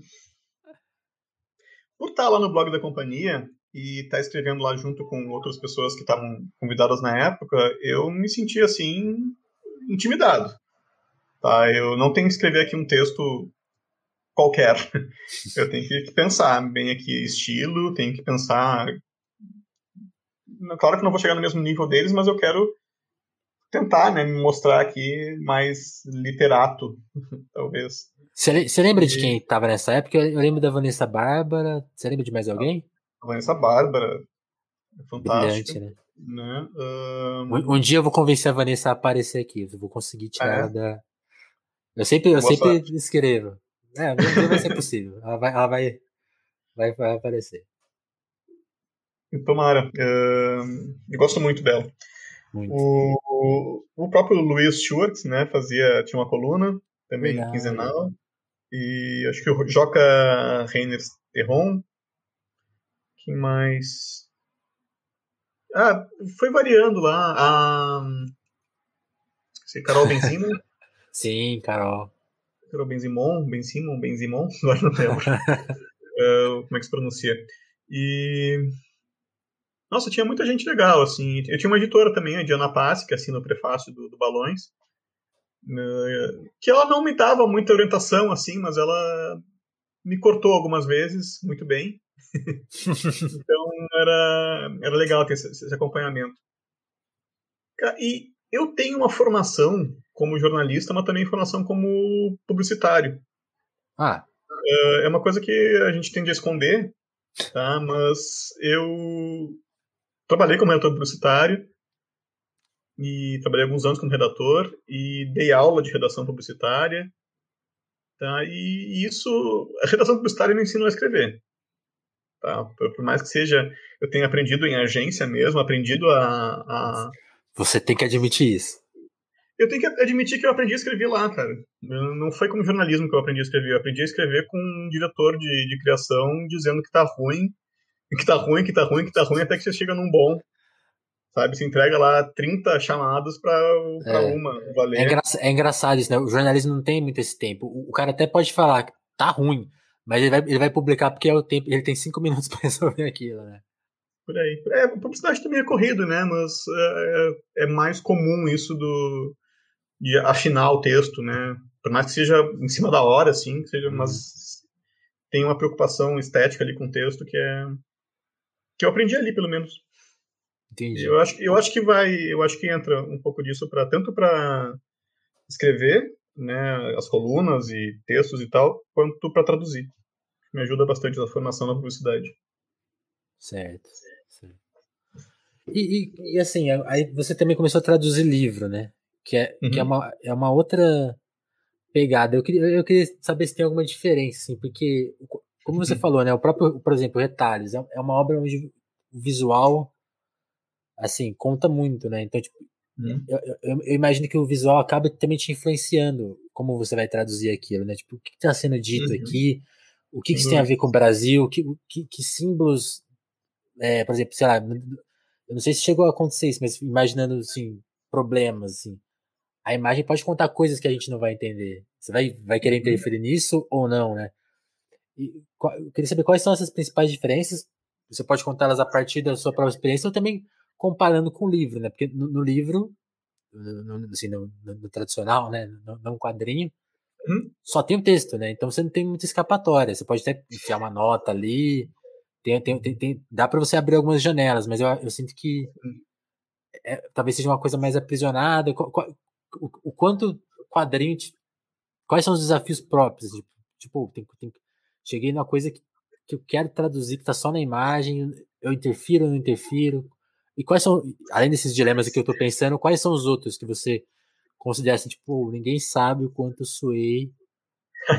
por estar lá no blog da companhia e estar escrevendo lá junto com outras pessoas que estavam convidadas na época, eu me senti assim intimidado. Tá, eu não tenho que escrever aqui um texto qualquer. Eu tenho que pensar bem aqui estilo, tenho que pensar. Claro que não vou chegar no mesmo nível deles, mas eu quero tentar, né, me mostrar aqui mais literato, talvez. Você lembra de quem estava nessa época? Eu lembro da Vanessa Bárbara. Você lembra de mais alguém? A Vanessa Bárbara. É fantástico. Brilhante, né? né? Um... Um, um... dia eu vou convencer a Vanessa a aparecer aqui. Eu vou conseguir tirar é. da. Eu sempre, eu sempre escrevo. É, não vai ser possível. Ela vai, ela vai, vai, vai aparecer. Tomara. Uh, eu gosto muito dela. Muito. O, o próprio Luiz Schwartz, né, fazia, tinha uma coluna, também quinzenal. E acho que o Joca Reiner Terron. Quem mais? Ah, foi variando lá. A. Carol Benzina. Sim, Carol. Carol Benzimon, Benzimon, Benzimon, agora não lembro uh, como é que se pronuncia. E. Nossa, tinha muita gente legal, assim. Eu tinha uma editora também, a Diana Passi, que assina o prefácio do, do Balões, uh, que ela não me dava muita orientação, assim, mas ela me cortou algumas vezes, muito bem. então era, era legal ter esse, esse acompanhamento. E eu tenho uma formação como jornalista, mas também formação como publicitário. Ah. É uma coisa que a gente tende a esconder, tá? Mas eu trabalhei como redator publicitário e trabalhei alguns anos como redator e dei aula de redação publicitária, tá? E isso, a redação publicitária me ensinou a escrever. Tá? Por mais que seja, eu tenha aprendido em agência mesmo, aprendido a, a você tem que admitir isso. Eu tenho que admitir que eu aprendi a escrever lá, cara. Não foi como jornalismo que eu aprendi a escrever. Eu aprendi a escrever com um diretor de, de criação dizendo que tá ruim, que tá ruim, que tá ruim, que tá ruim, até que você chega num bom. Sabe? Você entrega lá 30 chamadas pra, pra é. uma valer. É, engra é, engraçado isso, né? O jornalismo não tem muito esse tempo. O, o cara até pode falar que tá ruim, mas ele vai, ele vai publicar porque é o tempo, ele tem cinco minutos para resolver aquilo, né? Por aí. É, publicidade também é corrido, né? Mas é, é, é mais comum isso do de afinar o texto, né? Por mais que seja em cima da hora, assim, que seja, mas uhum. tem uma preocupação estética ali com o texto que é que eu aprendi ali, pelo menos. Entendi. Eu acho, eu acho que vai, eu acho que entra um pouco disso para tanto para escrever, né, as colunas e textos e tal, quanto para traduzir. Me ajuda bastante na formação na publicidade. Certo. E, e, e, assim, aí você também começou a traduzir livro, né? Que é, uhum. que é, uhum. uma, é uma outra pegada. Eu queria, eu queria saber se tem alguma diferença, assim, porque, como você uhum. falou, né? O próprio, por exemplo, Retalhos é, é uma obra onde o visual, assim, conta muito, né? Então, tipo, uhum. eu, eu, eu, imagino que o visual acaba também te influenciando como você vai traduzir aquilo, né? Tipo, o que está sendo dito uhum. aqui? O que, que isso tem a ver com o Brasil? Que, que, que símbolos, é, por exemplo, sei lá, eu não sei se chegou a acontecer isso, mas imaginando, assim, problemas, assim. A imagem pode contar coisas que a gente não vai entender. Você vai, vai querer uhum. interferir nisso ou não, né? E, eu queria saber quais são essas principais diferenças. Você pode contá-las a partir da sua própria experiência ou também comparando com o livro, né? Porque no, no livro, no, assim, no, no, tradicional, né? No, no quadrinho, hum? só tem o texto, né? Então você não tem muita escapatória. Você pode até enfiar uma nota ali, tem, tem, tem, tem dá para você abrir algumas janelas, mas eu, eu sinto que é, talvez seja uma coisa mais aprisionada. O, o quanto quadrinho. Quais são os desafios próprios? Tipo, tipo tem, tem, cheguei numa coisa que, que eu quero traduzir, que está só na imagem, eu interfiro ou não interfiro? E quais são, além desses dilemas que eu estou pensando, quais são os outros que você considera assim, tipo, ninguém sabe o quanto eu suei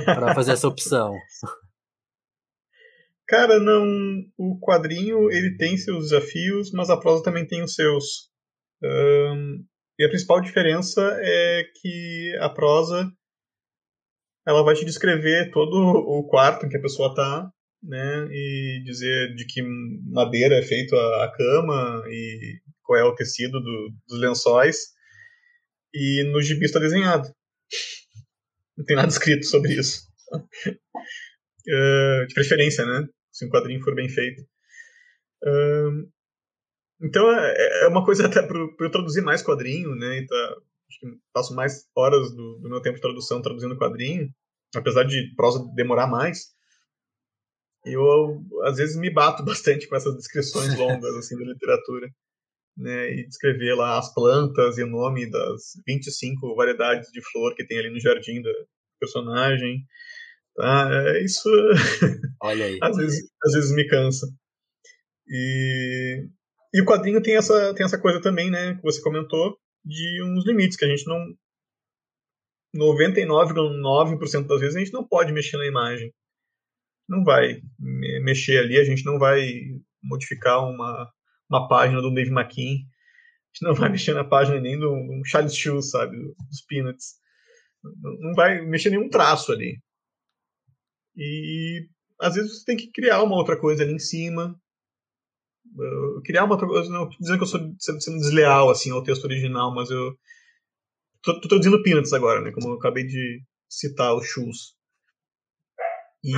para fazer essa opção? Cara, não. O quadrinho ele tem seus desafios, mas a prosa também tem os seus. Um, e a principal diferença é que a prosa ela vai te descrever todo o quarto em que a pessoa está, né, e dizer de que madeira é feito a, a cama e qual é o tecido do, dos lençóis. E no gibi está desenhado. Não tem nada escrito sobre isso. Uh, de preferência, né? Se um quadrinho for bem feito. então é, é, uma coisa até para eu traduzir mais quadrinho, né? Então, acho que passo mais horas do, do, meu tempo de tradução traduzindo quadrinho, apesar de prosa demorar mais. Eu às vezes me bato bastante com essas descrições longas assim da literatura. Né, e descrever lá as plantas e o nome das 25 variedades de flor que tem ali no jardim do personagem. Tá? É, isso Olha aí. às, vezes, às vezes me cansa. E, e o quadrinho tem essa, tem essa coisa também, né, que você comentou, de uns limites que a gente não. 99,9% das vezes a gente não pode mexer na imagem. Não vai mexer ali, a gente não vai modificar uma, uma página do Dave McKean. A gente não vai mexer na página nem do, do Charles Schulz, sabe, dos Peanuts. Não vai mexer nenhum traço ali. E às vezes você tem que criar uma outra coisa ali em cima. Criar uma outra coisa. Não dizendo que eu sou sendo desleal assim, ao texto original, mas eu. Tô, tô traduzindo Peanuts agora, né? Como eu acabei de citar o Shoes. E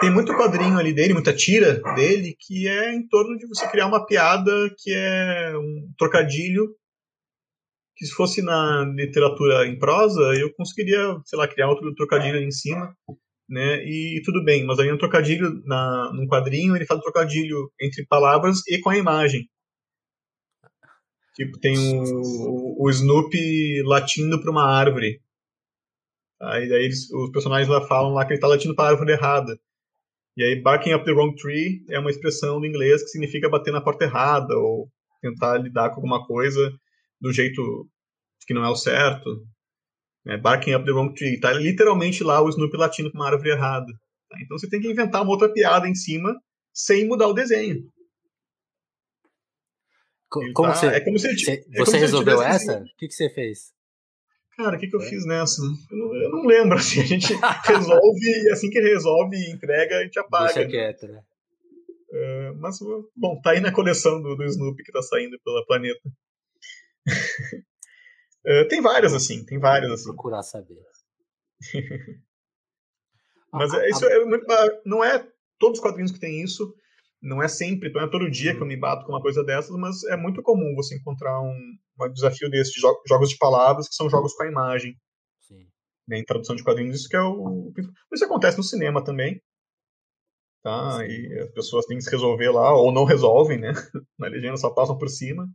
tem muito quadrinho ali dele, muita tira dele, que é em torno de você criar uma piada que é um trocadilho. Que se fosse na literatura em prosa, eu conseguiria, sei lá, criar outro trocadilho ali em cima né? E tudo bem, mas aí um trocadilho na, num quadrinho, ele faz um trocadilho entre palavras e com a imagem. Tipo, tem o, o Snoopy latindo para uma árvore. Aí daí eles, os personagens lá falam lá que ele está latindo para a árvore errada. E aí, barking up the wrong tree é uma expressão do inglês que significa bater na porta errada ou tentar lidar com alguma coisa do jeito que não é o certo. Né? Barking up the wrong tree. Tá literalmente lá o Snoopy latindo com uma árvore errada. Tá? Então você tem que inventar uma outra piada em cima sem mudar o desenho. Como tá, você, é como se ele, você, é você resolveu essa? O que, que você fez? Cara, o que, que eu é. fiz nessa? Eu não, eu não, lembro. Assim, a gente resolve, e assim que resolve e entrega, a gente apaga. Deixa quieto, né? Uh, mas, bom, tá aí na coleção do, do Snoopy que tá saindo pela planeta. Uh, tem várias, assim, tem várias, assim. Procurar saber. Mas é, isso é muito, não é todos os quadrinhos que tem isso, Não é sempre, não é todo dia que eu me bato com uma coisa dessas, mas é muito comum você encontrar um, um desafio desse, de jogos de palavras, que são jogos com a imagem. Sim. Né, em tradução de quadrinhos, isso que é o. Isso acontece no cinema também. Tá? Sim. E as pessoas têm que se resolver lá, ou não resolvem, né? Na legenda só passam por cima.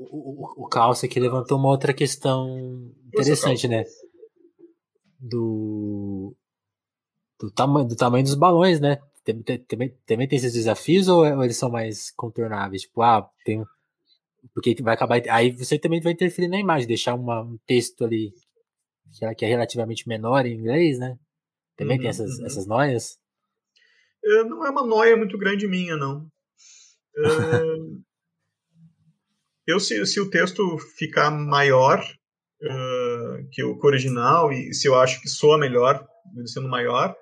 O, o, o Calça aqui levantou uma outra questão interessante, né? Do, do, tama do tamanho dos balões, né? Também, também tem esses desafios ou, ou eles são mais contornáveis? Tipo, ah, tem. Porque vai acabar. Aí você também vai interferir na imagem, deixar uma, um texto ali que é, é relativamente menor em inglês, né? Também uhum, tem essas, uhum. essas noias? É, não é uma noia muito grande minha, não. É, eu, se, se o texto ficar maior uh, que o original, e se eu acho que soa melhor, sendo maior,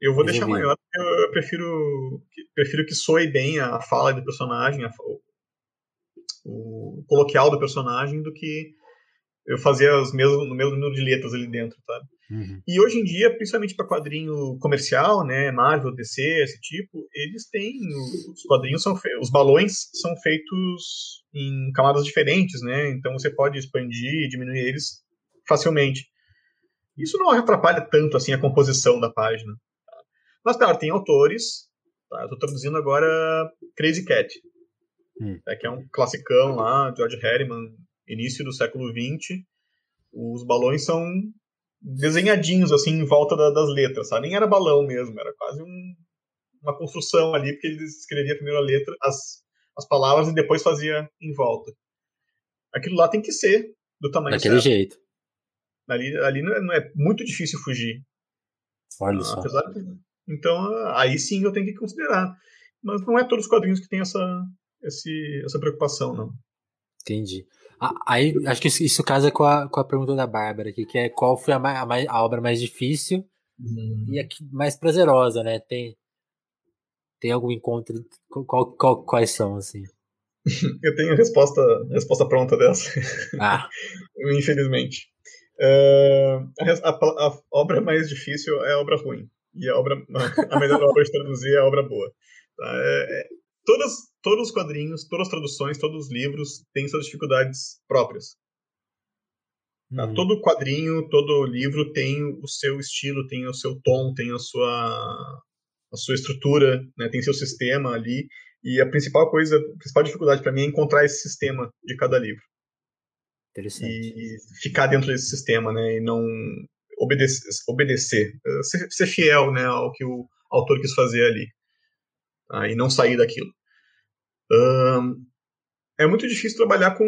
eu vou deixar maior, eu, eu prefiro, prefiro que soe bem a fala do personagem, a, o, o, coloquial do personagem, do que eu fazer os mesmos, no mesmo número de letras ali dentro, tá? Uhum. E hoje em dia, principalmente para quadrinho comercial, né, Marvel, DC, esse tipo, eles têm os quadrinhos são feitos, os balões são feitos em camadas diferentes, né? Então você pode expandir e diminuir eles facilmente. Isso não atrapalha tanto assim a composição da página. Mas, claro, tem autores. Tá? Eu tô traduzindo agora Crazy Cat, hum. é, que é um classicão lá, George Harriman, início do século XX. Os balões são desenhadinhos assim em volta da, das letras, sabe? Nem era balão mesmo, era quase um, uma construção ali, porque ele escrevia primeiro a letra, as, as palavras e depois fazia em volta. Aquilo lá tem que ser do tamanho Daquele certo. jeito. Ali, ali não, é, não é muito difícil fugir. Olha só. Apesar de, então, aí sim eu tenho que considerar. Mas não é todos os quadrinhos que têm essa, esse, essa preocupação, não. Entendi. Aí, acho que isso, casa com a, com a pergunta da Bárbara aqui, que é qual foi a, a, a obra mais difícil uhum. e a mais prazerosa, né? Tem, tem algum encontro? Qual, qual, quais são, assim? Eu tenho a resposta, resposta pronta dessa. Ah. Infelizmente. Uh, a, a, a, obra mais difícil é a obra ruim. E a obra a melhor obra de traduzir é a obra boa. Tá? É, é, todas, todos os quadrinhos, todas as traduções, todos os livros têm suas dificuldades próprias. Tá? Uhum. Todo quadrinho, todo livro tem o seu estilo, tem o seu tom, tem a sua, a sua estrutura, né? tem seu sistema ali. E a principal coisa, a principal dificuldade para mim é encontrar esse sistema de cada livro. Interessante. E ficar dentro desse sistema, né? E não obedecer, obedecer ser, ser, fiel, né, ao que o autor quis fazer ali. Tá? E não sair daquilo. Um, é muito difícil trabalhar com,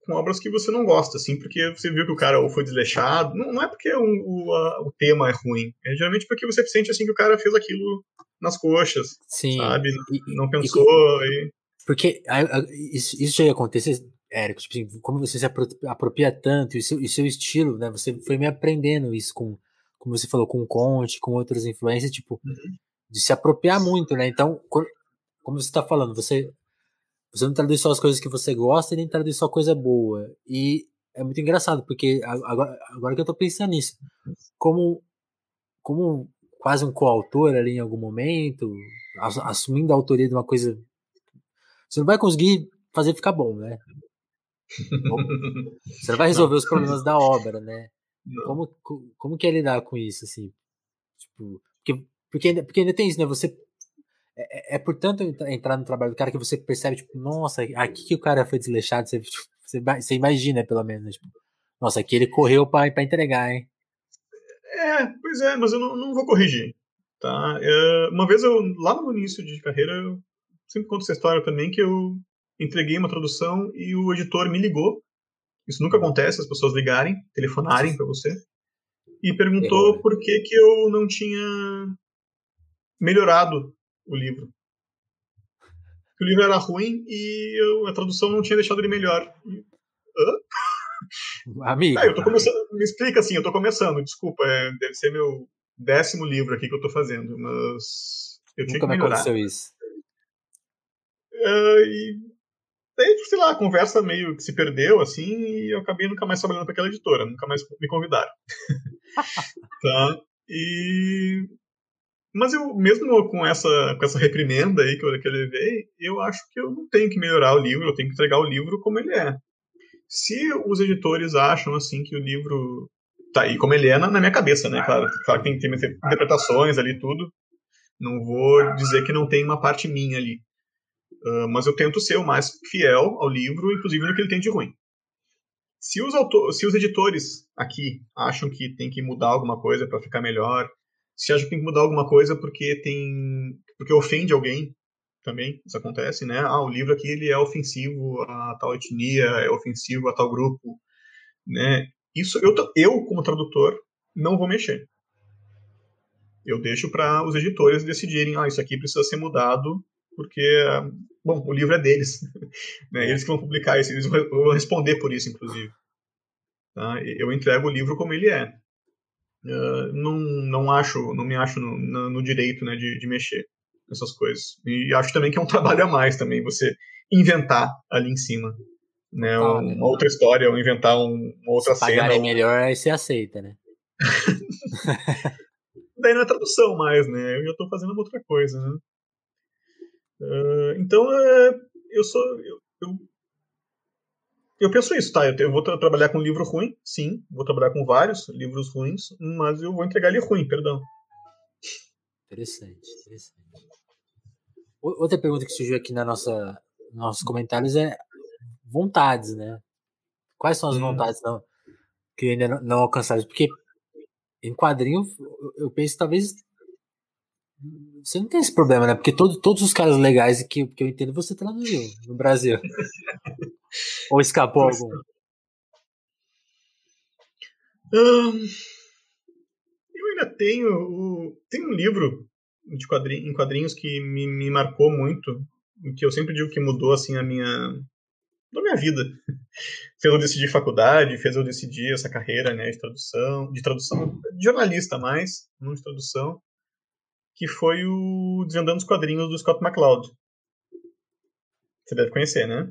com obras que você não gosta, assim, porque você viu que o cara ou foi desleixado. Não, não é porque o, o, a, o tema é ruim, é geralmente porque você sente assim que o cara fez aquilo nas coxas, Sim. sabe? E, não pensou. E, e... Porque isso, isso já ia acontecer, Érico, tipo assim, como você se apropria tanto e seu, e seu estilo, né? Você foi me aprendendo isso com, como você falou, com o Conte, com outras influências, tipo, uhum. de se apropriar muito, né? Então, como você está falando, você você não traduz só as coisas que você gosta e nem traduz só coisa boa. E é muito engraçado, porque agora, agora que eu tô pensando nisso, como, como quase um coautor ali em algum momento, assumindo a autoria de uma coisa, você não vai conseguir fazer ficar bom, né? Você não vai resolver os problemas da obra, né? Como, como que é lidar com isso, assim? Tipo, porque, porque, ainda, porque ainda tem isso, né? Você é, é, é portanto entrar no trabalho do cara que você percebe, tipo, nossa, aqui que o cara foi desleixado, você, tipo, você, você imagina, pelo menos, né? tipo, nossa, aqui ele correu pra, pra entregar, hein? É, pois é, mas eu não, não vou corrigir, tá? É, uma vez eu, lá no início de carreira, eu sempre conto essa história também, que eu entreguei uma tradução e o editor me ligou. Isso nunca acontece, as pessoas ligarem, telefonarem para você. E perguntou por que, que eu não tinha melhorado o livro. O livro era ruim e eu, a tradução não tinha deixado ele melhor. E, Hã? Amigo. Ah, eu tô começando, me explica assim, eu tô começando, desculpa, é, deve ser meu décimo livro aqui que eu tô fazendo, mas eu tinha Nunca que melhorar. aconteceu isso. Uh, e daí, sei lá, a conversa meio que se perdeu, assim, e eu acabei nunca mais trabalhando para aquela editora, nunca mais me convidaram. tá? E mas eu, mesmo com essa, com essa reprimenda aí que eu, que eu levei, eu acho que eu não tenho que melhorar o livro, eu tenho que entregar o livro como ele é. Se os editores acham assim que o livro tá aí como ele é na, na minha cabeça, né? Claro, claro que tem, tem interpretações ali tudo. Não vou dizer que não tem uma parte minha ali. Uh, mas eu tento ser o mais fiel ao livro, inclusive no que ele tem de ruim. Se os, autor, se os editores aqui acham que tem que mudar alguma coisa para ficar melhor, se acham que tem que mudar alguma coisa porque tem porque ofende alguém, também isso acontece, né? Ah, o livro aqui ele é ofensivo a tal etnia, é ofensivo a tal grupo, né? Isso eu eu como tradutor não vou mexer. Eu deixo para os editores decidirem, ah, isso aqui precisa ser mudado porque bom, o livro é deles. né? Eles que vão publicar isso, eles vão responder por isso, inclusive. Tá? Eu entrego o livro como ele é. Uh, não, não acho, não me acho no, no, no direito né, de, de, mexer nessas coisas. E acho também que é um trabalho a mais também, você inventar ali em cima. Né, ah, uma né? outra história, ou inventar um, uma outra Se cena. é melhor, aí você aceita, né? Daí não é tradução mais, né? Eu já estou fazendo outra coisa, né? Uh, então, uh, eu sou. Eu, eu, eu, penso isso, tá? Eu, eu vou tra trabalhar com um livro ruim, sim. Vou trabalhar com vários livros ruins, mas eu vou entregar ele ruim, perdão. Interessante, interessante. Outra pergunta que surgiu aqui na nossa nossos comentários é vontades, né? Quais são as hum. vontades não, que ainda não, não alcançadas? Porque em quadrinho eu penso talvez você não tem esse problema, né? Porque todo, todos os caras legais que, que eu entendo você traduziu no Brasil. Ou escapou algum? Um, eu ainda tenho. O, tem um livro de quadrinhos, em quadrinhos que me, me marcou muito, que eu sempre digo que mudou assim a minha. a minha vida. fez eu decidir faculdade, fez eu decidir essa carreira né, de tradução, de tradução, de jornalista mais, não de tradução que foi o Desvendando os Quadrinhos do Scott McCloud. Você deve conhecer, né?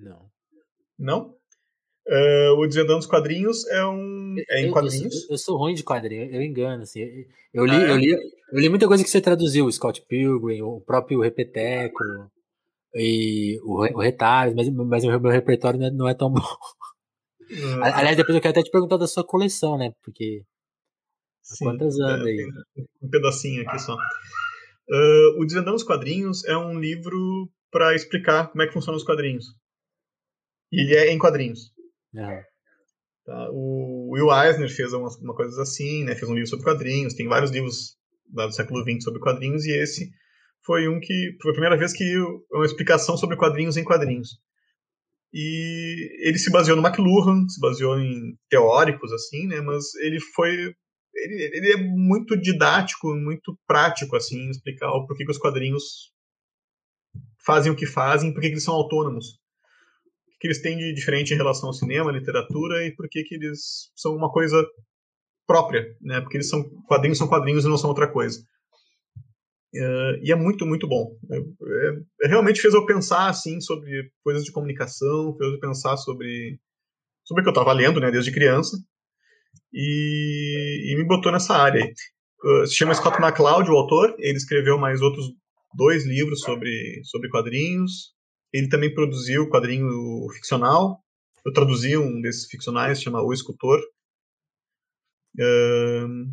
Não. Não? Uh, o Desvendando os Quadrinhos é um. É em eu, quadrinhos. Eu, eu, sou ruim de quadrinhos, eu engano, assim. Eu li, ah, é? eu, li, eu li muita coisa que você traduziu, o Scott Pilgrim, o próprio Repeteco e o, o Retalhos, mas, mas o meu repertório não é, não é tão bom. Ah. Aliás, depois eu quero até te perguntar da sua coleção, né? Porque Sim, Quantas anos é, aí? Um pedacinho aqui só. Uh, o Desvendando os Quadrinhos é um livro para explicar como é que funcionam os quadrinhos. E ele é em quadrinhos. Uhum. Tá? O Will Eisner fez uma, uma coisa assim, né? fez um livro sobre quadrinhos, tem vários livros lá do século XX sobre quadrinhos, e esse foi um que foi a primeira vez que uma explicação sobre quadrinhos em quadrinhos. E ele se baseou no McLuhan, se baseou em teóricos assim, né? Mas ele foi ele, ele, é muito didático, muito prático, assim, explicar o porquê que os quadrinhos fazem o que fazem, por que eles são autônomos. Que eles têm de diferente em relação ao cinema, literatura, e por que eles são uma coisa própria, né? Porque eles são quadrinhos são quadrinhos e não são outra coisa. Uh, e é muito, muito bom. É, é, realmente fez eu pensar assim sobre coisas de comunicação, fez eu pensar sobre sobre o que eu estava lendo, né, desde criança e, e me botou nessa área. Uh, se chama Scott McCloud, o autor. Ele escreveu mais outros dois livros sobre, sobre quadrinhos. Ele também produziu quadrinho ficcional. Eu traduzi um desses ficcionais, chama O Escultor. Uh,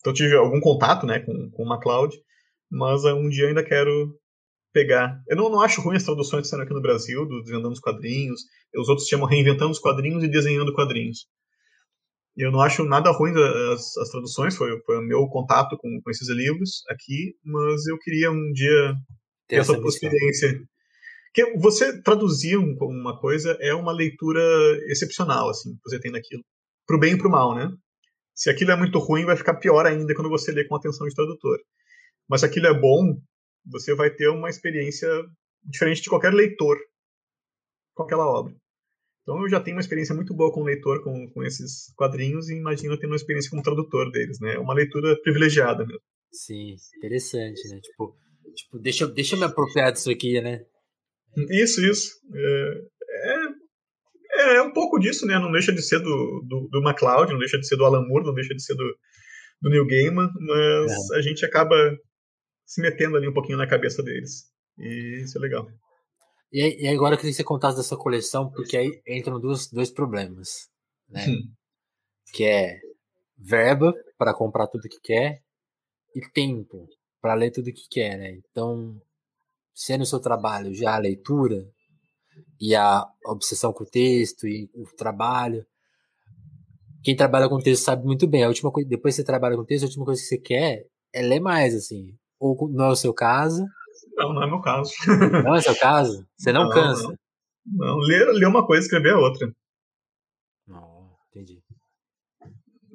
então tive algum contato né, com, com o McCloud, mas uh, um dia ainda quero pegar. Eu não, não acho ruim as traduções que saíram aqui no Brasil, do Desvendando os Quadrinhos. Os outros chamam Reinventando os Quadrinhos e Desenhando Quadrinhos. Eu não acho nada ruim as, as traduções, foi, foi o meu contato com, com esses livros aqui, mas eu queria um dia ter essa, essa experiência. Que você traduzir uma coisa é uma leitura excepcional, assim, que você tem naquilo. Pro bem e pro mal, né? Se aquilo é muito ruim, vai ficar pior ainda quando você lê com atenção de tradutor. Mas se aquilo é bom, você vai ter uma experiência diferente de qualquer leitor com aquela obra. Então eu já tenho uma experiência muito boa como leitor com, com esses quadrinhos e imagino ter uma experiência como tradutor deles, né? É uma leitura privilegiada mesmo. Sim, interessante, né? Tipo, tipo deixa, deixa eu me apropriar disso aqui, né? Isso, isso. É, é, é, um pouco disso, né? Não deixa de ser do, do, do MacLeod, não deixa de ser do Alan Moore, não deixa de ser do, do Neil Gaiman, mas é. a gente acaba se metendo ali um pouquinho na cabeça deles. E isso é legal. E, e agora eu queria que você contasse da sua coleção, porque aí entram dois, dois problemas. Né? Hum. Que é verba para comprar tudo que quer e tempo para ler tudo que quer, né? Então, sendo o seu trabalho já a leitura e a obsessão com o texto e o trabalho, quem trabalha com texto sabe muito bem. A última coisa, depois que você trabalha com texto, a última coisa que você quer é ler mais, assim. Ou não é o seu caso. Não, não é meu caso. Não é o seu caso? Você não, não cansa? Não, não. Ler, ler uma coisa, escrever a outra. Não, entendi.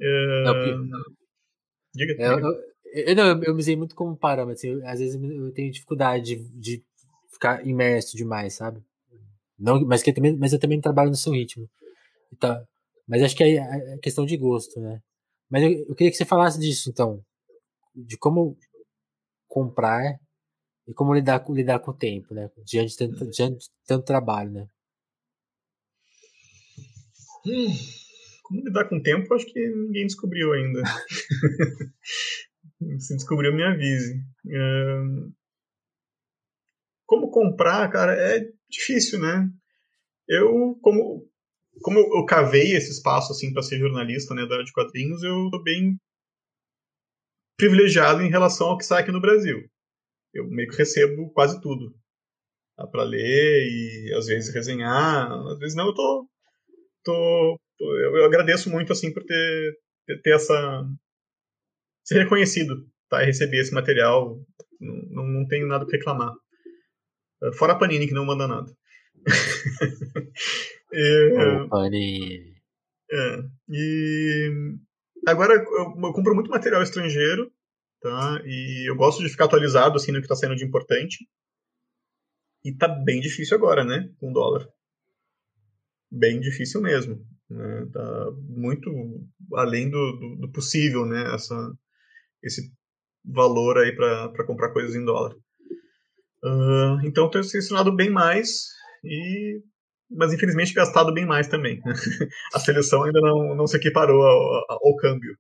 É... Não, diga. É, eu, eu, não, eu, me usei muito como parâmetro. Assim, eu, às vezes eu tenho dificuldade de, de ficar imerso demais, sabe? Não, mas, que eu também, mas eu também trabalho no seu ritmo. Então, mas acho que é, é questão de gosto, né? Mas eu, eu, queria que você falasse disso, então. De como comprar e como lidar, lidar com o tempo, né? Diante de tanto, diante de tanto trabalho, né? Hum, como lidar com o tempo, acho que ninguém descobriu ainda. Se descobriu, me avise. Como comprar, cara, é difícil, né? Eu, como como eu, eu cavei esse espaço assim para ser jornalista, né, da área de quadrinhos, eu tô bem privilegiado em relação ao que sai aqui no Brasil. Eu meio que recebo quase tudo tá, para ler e às vezes resenhar, às vezes não. Eu tô, tô, tô eu agradeço muito assim por ter, ter essa ser reconhecido, tá, e receber esse material. Não, não, tenho nada para reclamar. Fora a Panini que não manda nada. é, Panini. É, e agora eu, eu, compro muito material estrangeiro, tá? E eu gosto de ficar atualizado assim no que está saindo de importante. E tá bem difícil agora, né? Com o dólar. Bem difícil mesmo. Né? Tá muito além do, do, do possível, né? Essa, esse valor aí para comprar coisas em dólar. Uh, então tenho selecionado bem mais e mas infelizmente gastado bem mais também. a seleção ainda não, não se equiparou ao, ao câmbio,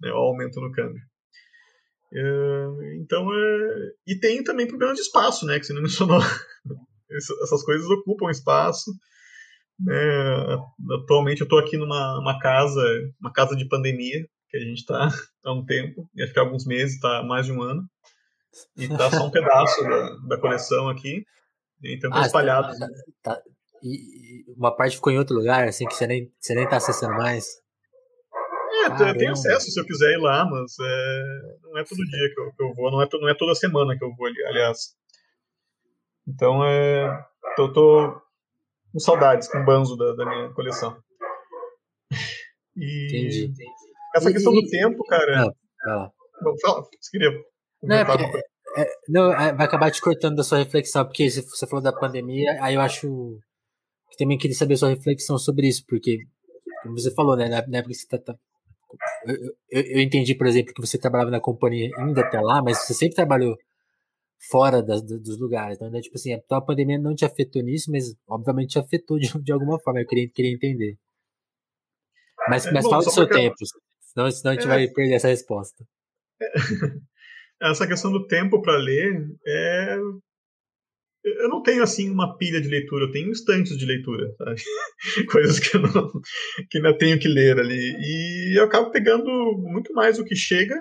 né, ao aumento no câmbio. É, então, é, e tem também problema de espaço, né, que você não mencionou. Essas coisas ocupam espaço. Né, atualmente eu estou aqui numa uma casa, uma casa de pandemia, que a gente está há um tempo, ia ficar alguns meses, está mais de um ano. E está só um pedaço da, da coleção aqui. Então tá ah, espalhado. Tá, tá, e uma parte ficou em outro lugar, assim, que você nem, você nem tá acessando mais. É, Caramba. tenho acesso se eu quiser ir lá, mas é, não é todo dia que eu, que eu vou, não é, não é toda semana que eu vou ali, aliás. Então, é, tô, tô com saudades, com banzo da, da minha coleção. E Entendi. Essa questão e, do tempo, cara. Não, fala. Bom, fala, não, é porque, é, não, é, vai acabar te cortando da sua reflexão, porque você falou da pandemia, aí eu acho que também queria saber a sua reflexão sobre isso, porque, como você falou, né, na, época que você tá, tá eu, eu, eu, entendi, por exemplo, que você trabalhava na companhia ainda até lá, mas você sempre trabalhou fora das, dos lugares. Então, né, tipo assim, a pandemia não te afetou nisso, mas obviamente te afetou de, de alguma forma. Eu queria, queria entender. Mas, é, mas bom, fala do seu tempo, senão, senão a gente é. vai perder essa resposta. É. essa questão do tempo para ler é eu não tenho assim uma pilha de leitura, eu tenho instantes de leitura, sabe? coisas que eu não, que ainda tenho que ler ali. E eu acabo pegando muito mais o que chega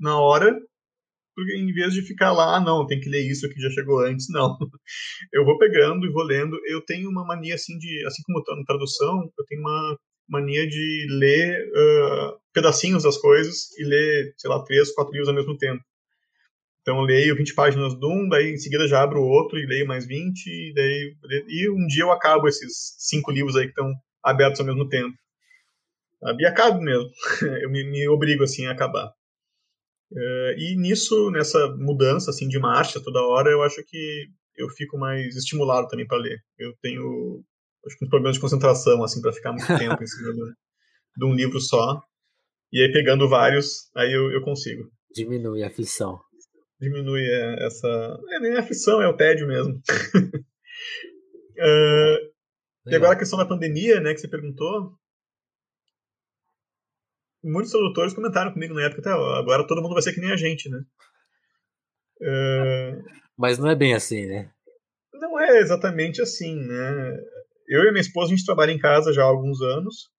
na hora, em vez de ficar lá, ah, não, tem que ler isso que já chegou antes, não. Eu vou pegando e vou lendo. Eu tenho uma mania assim de, assim como estou na tradução, eu tenho uma mania de ler uh, pedacinhos das coisas e ler, sei lá, três, quatro livros ao mesmo tempo. Então eu leio 20 páginas de um, daí em seguida já abro outro e leio mais 20, e, daí, e um dia eu acabo esses cinco livros aí que estão abertos ao mesmo tempo. E acabo mesmo. eu me, me, obrigo assim a acabar. Uh, e nisso, nessa mudança assim de marcha toda hora, eu acho que eu fico mais estimulado também para ler. Eu tenho acho que uns problemas de concentração assim para ficar muito tempo em cima de, de, um livro só. E aí pegando vários, aí eu, eu consigo. Diminui a aflição diminui é, essa. É nem a aflição, é o tédio mesmo. uh, e agora a questão da pandemia, né, que você perguntou. muitos tradutores comentaram comigo na época, até agora todo mundo vai ser que nem a gente, né? Uh... Mas não é bem assim, né? Não é exatamente assim, né? Eu e minha esposa, a gente trabalha em casa já há alguns anos.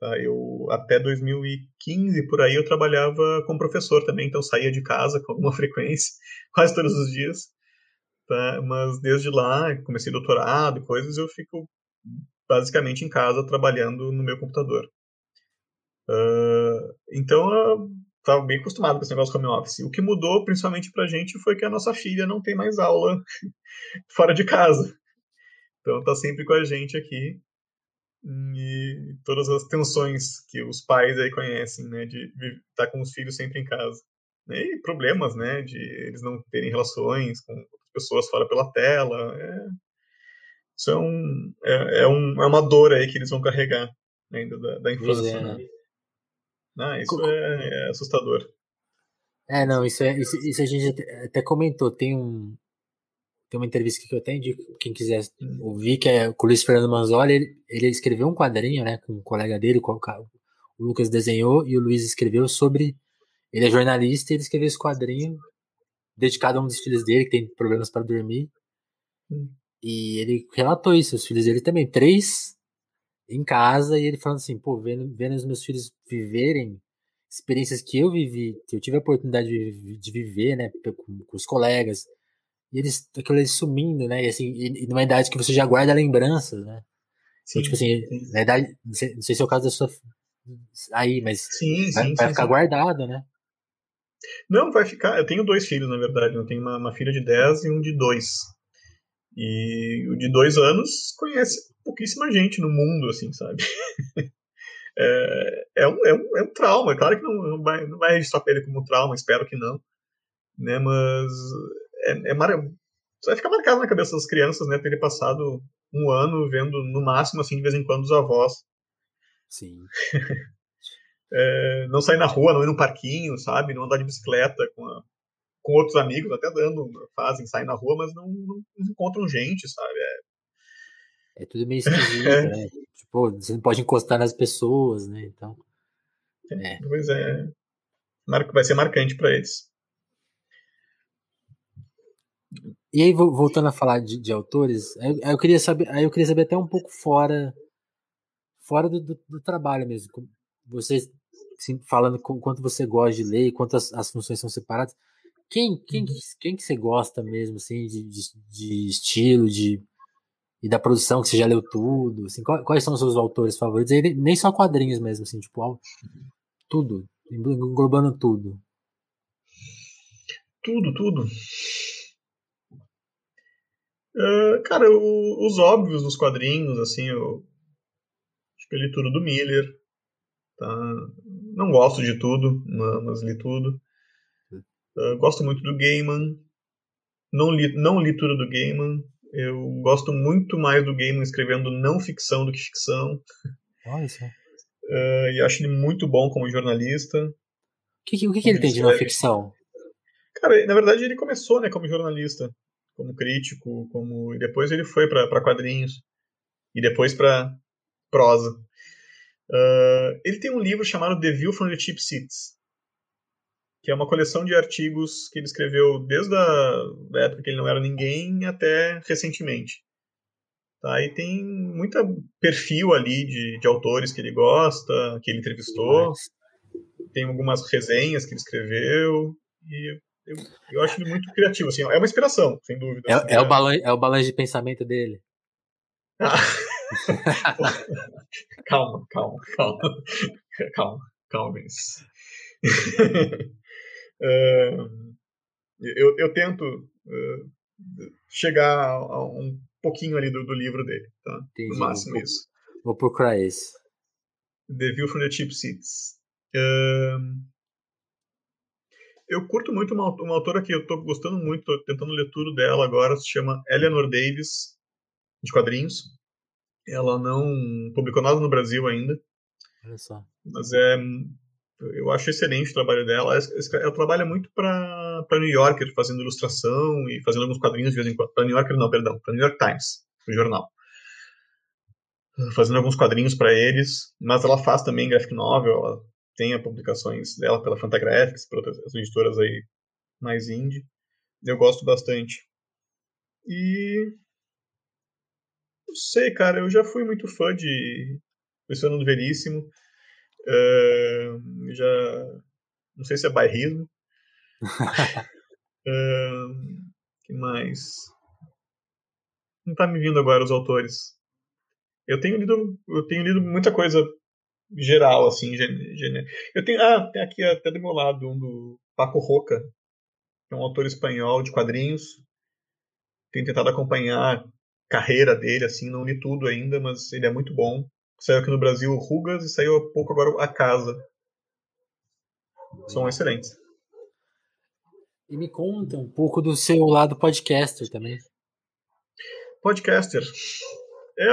Tá? Eu, até 2015, por aí, eu trabalhava como professor também, então saía de casa com alguma frequência, quase todos os dias. Tá? Mas desde lá, comecei doutorado e coisas, eu fico basicamente em casa trabalhando no meu computador. Uh, então, eu estava bem acostumado com esse negócio home office. O que mudou, principalmente para a gente, foi que a nossa filha não tem mais aula fora de casa. Então, está sempre com a gente aqui. E todas as tensões que os pais aí conhecem, né, de estar tá com os filhos sempre em casa. E problemas, né, de eles não terem relações com pessoas fora pela tela. É, isso é, um, é, é, um, é uma dor aí que eles vão carregar ainda da, da infância. É. Né? Ah, isso é, é, assustador. É, não, isso, é, isso, isso a gente até comentou. Tem um, tem uma entrevista que eu tenho de quem quiser ouvir, que é com o Luiz Fernando Manzoli. Ele, ele escreveu um quadrinho, né, com um colega dele, o, o Lucas desenhou e o Luiz escreveu sobre. Ele é jornalista e ele escreveu esse quadrinho dedicado a um dos filhos dele que tem problemas para dormir. Hum. E ele relatou isso, os filhos dele também, três em casa, e ele falando assim, pô, vendo, vendo os meus filhos viverem experiências que eu vivi, que eu tive a oportunidade de, de viver, né, com, com, os colegas, e eles, aquilo eles sumindo, né, e assim, e, e numa idade que você já guarda lembranças, né. Sim, então, tipo assim, sim. na idade, não sei, não sei, se é o caso da sua aí, mas sim, vai, vai ficar guardado, né. Não, vai ficar. Eu tenho dois filhos, na verdade. Eu tenho uma, uma filha de 10 e um de 2. E o de dois anos conhece pouquíssima gente no mundo, assim, sabe? é, é, um, é, um, é um trauma. Claro que não, não, vai, não vai registrar pra ele como trauma, espero que não. Né? Mas é, é mar... vai ficar marcado na cabeça das crianças, né? Ter passado um ano vendo, no máximo, assim, de vez em quando, os avós. Sim. é, não sair na rua, não ir no parquinho, sabe? Não andar de bicicleta com, a, com outros amigos, até dando, fazem, saem na rua, mas não, não, encontram gente, sabe? É, é tudo meio esquisito, é. né? Tipo, você não pode encostar nas pessoas, né? Então. É. Pois é. Vai ser marcante para eles. E aí, voltando a falar de, de autores, eu, eu, queria saber, aí eu queria saber até um pouco fora, fora do, do, do trabalho mesmo. Você assim, falando quanto você gosta de ler, quantas as funções são separadas. Quem, quem, quem que você gosta mesmo, assim, de, de, de, estilo, de e da produção que você já leu tudo, assim, quais são os seus autores favoritos? Nem só quadrinhos mesmo, assim, tipo, tudo, englobando tudo. Tudo, tudo. Uh, cara, o, os óbvios dos quadrinhos, assim, eu acho que eu li tudo do Miller, tá? Não gosto de tudo, mas li tudo. Uh, gosto muito do Gaiman. Não li, não li tudo do Gaiman. Eu gosto muito mais do Gaiman escrevendo não ficção do que ficção. Olha só. Uh, e acho ele muito bom como jornalista. O que, o que, que ele tem de não ficção? Cara, na verdade ele começou né, como jornalista, como crítico, como e depois ele foi para quadrinhos e depois para prosa. Uh, ele tem um livro chamado The View from the Cheap Seats, que é uma coleção de artigos que ele escreveu desde a época que ele não era ninguém até recentemente. Tá? E tem muito perfil ali de, de autores que ele gosta, que ele entrevistou. Tem algumas resenhas que ele escreveu. E eu, eu acho ele muito criativo. Assim, é uma inspiração, sem dúvida. É, assim, é, é... O, balanço, é o balanço de pensamento dele. Ah. calma, calma, calma. Calma, calma, uh, eu, eu tento uh, chegar a um pouquinho ali do, do livro dele, tá? Entendi. No máximo vou, isso. Vou procurar esse. The View from the Cheap Seats. Uh, eu curto muito uma, uma autora que eu estou gostando muito, tô tentando ler tudo dela agora, se chama Eleanor Davis, de quadrinhos. Ela não publicou nada no Brasil ainda. Olha só. Mas é. Eu acho excelente o trabalho dela. Ela trabalha muito para New Yorker, fazendo ilustração e fazendo alguns quadrinhos de vez em quando. Para New Yorker, não, perdão. Para New York Times, o jornal. Fazendo alguns quadrinhos para eles. Mas ela faz também graphic novel. Ela tenha publicações dela pela Fantagraphics, por outras editoras aí mais indie. Eu gosto bastante. E. Não sei, cara, eu já fui muito fã de do Veríssimo. Uh, já. Não sei se é bairrismo. uh, que mais? Não tá me vindo agora os autores. Eu tenho lido, eu tenho lido muita coisa geral, assim. Gen, eu tenho, ah, tem aqui até do meu lado um do Paco Roca, que é um autor espanhol de quadrinhos. Tenho tentado acompanhar a carreira dele, assim, não li tudo ainda, mas ele é muito bom. Saiu aqui no Brasil Rugas e saiu há pouco agora A Casa. São excelentes. E me conta um pouco do seu lado podcaster também. Podcaster. É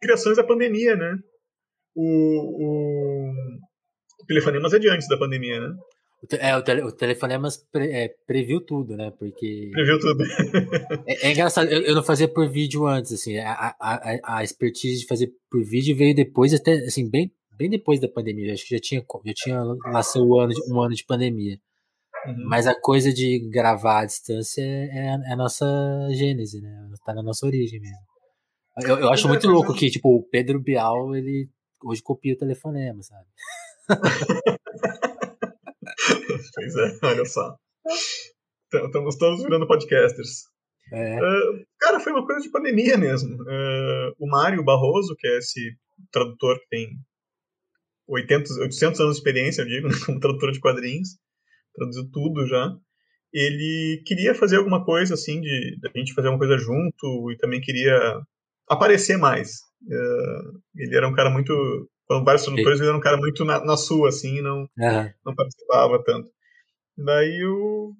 criações da pandemia, né? O, o, Telefonemas é de antes da pandemia, né? É, o, tele, o Telefonemas pre, é, previu tudo, né? Porque. Previu tudo. é, é, engraçado, eu, eu, não fazia por vídeo antes, assim. A, a, a expertise de fazer por vídeo veio depois, até, assim, bem, bem depois da pandemia. Acho que já tinha, já tinha nasceu um ano, de, um ano de pandemia. Uhum. Mas a coisa de gravar à distância é, é, a nossa gênese, né? Tá na nossa origem mesmo. Eu, eu acho muito louco que, tipo, o Pedro Bial, ele hoje copia o telefonema, sabe? pois é, olha só. Estamos todos virando podcasters. É. Uh, cara, foi uma coisa de pandemia mesmo. Uh, o Mário Barroso, que é esse tradutor que tem 80, 800 anos de experiência, eu digo, como tradutor de quadrinhos, traduziu tudo já. Ele queria fazer alguma coisa assim, de, de a gente fazer uma coisa junto, e também queria aparecer mais. Uh, ele era um cara muito. Com vários tradutores, ele era um cara muito na, na sua, assim, não, uhum. não participava tanto. Daí o.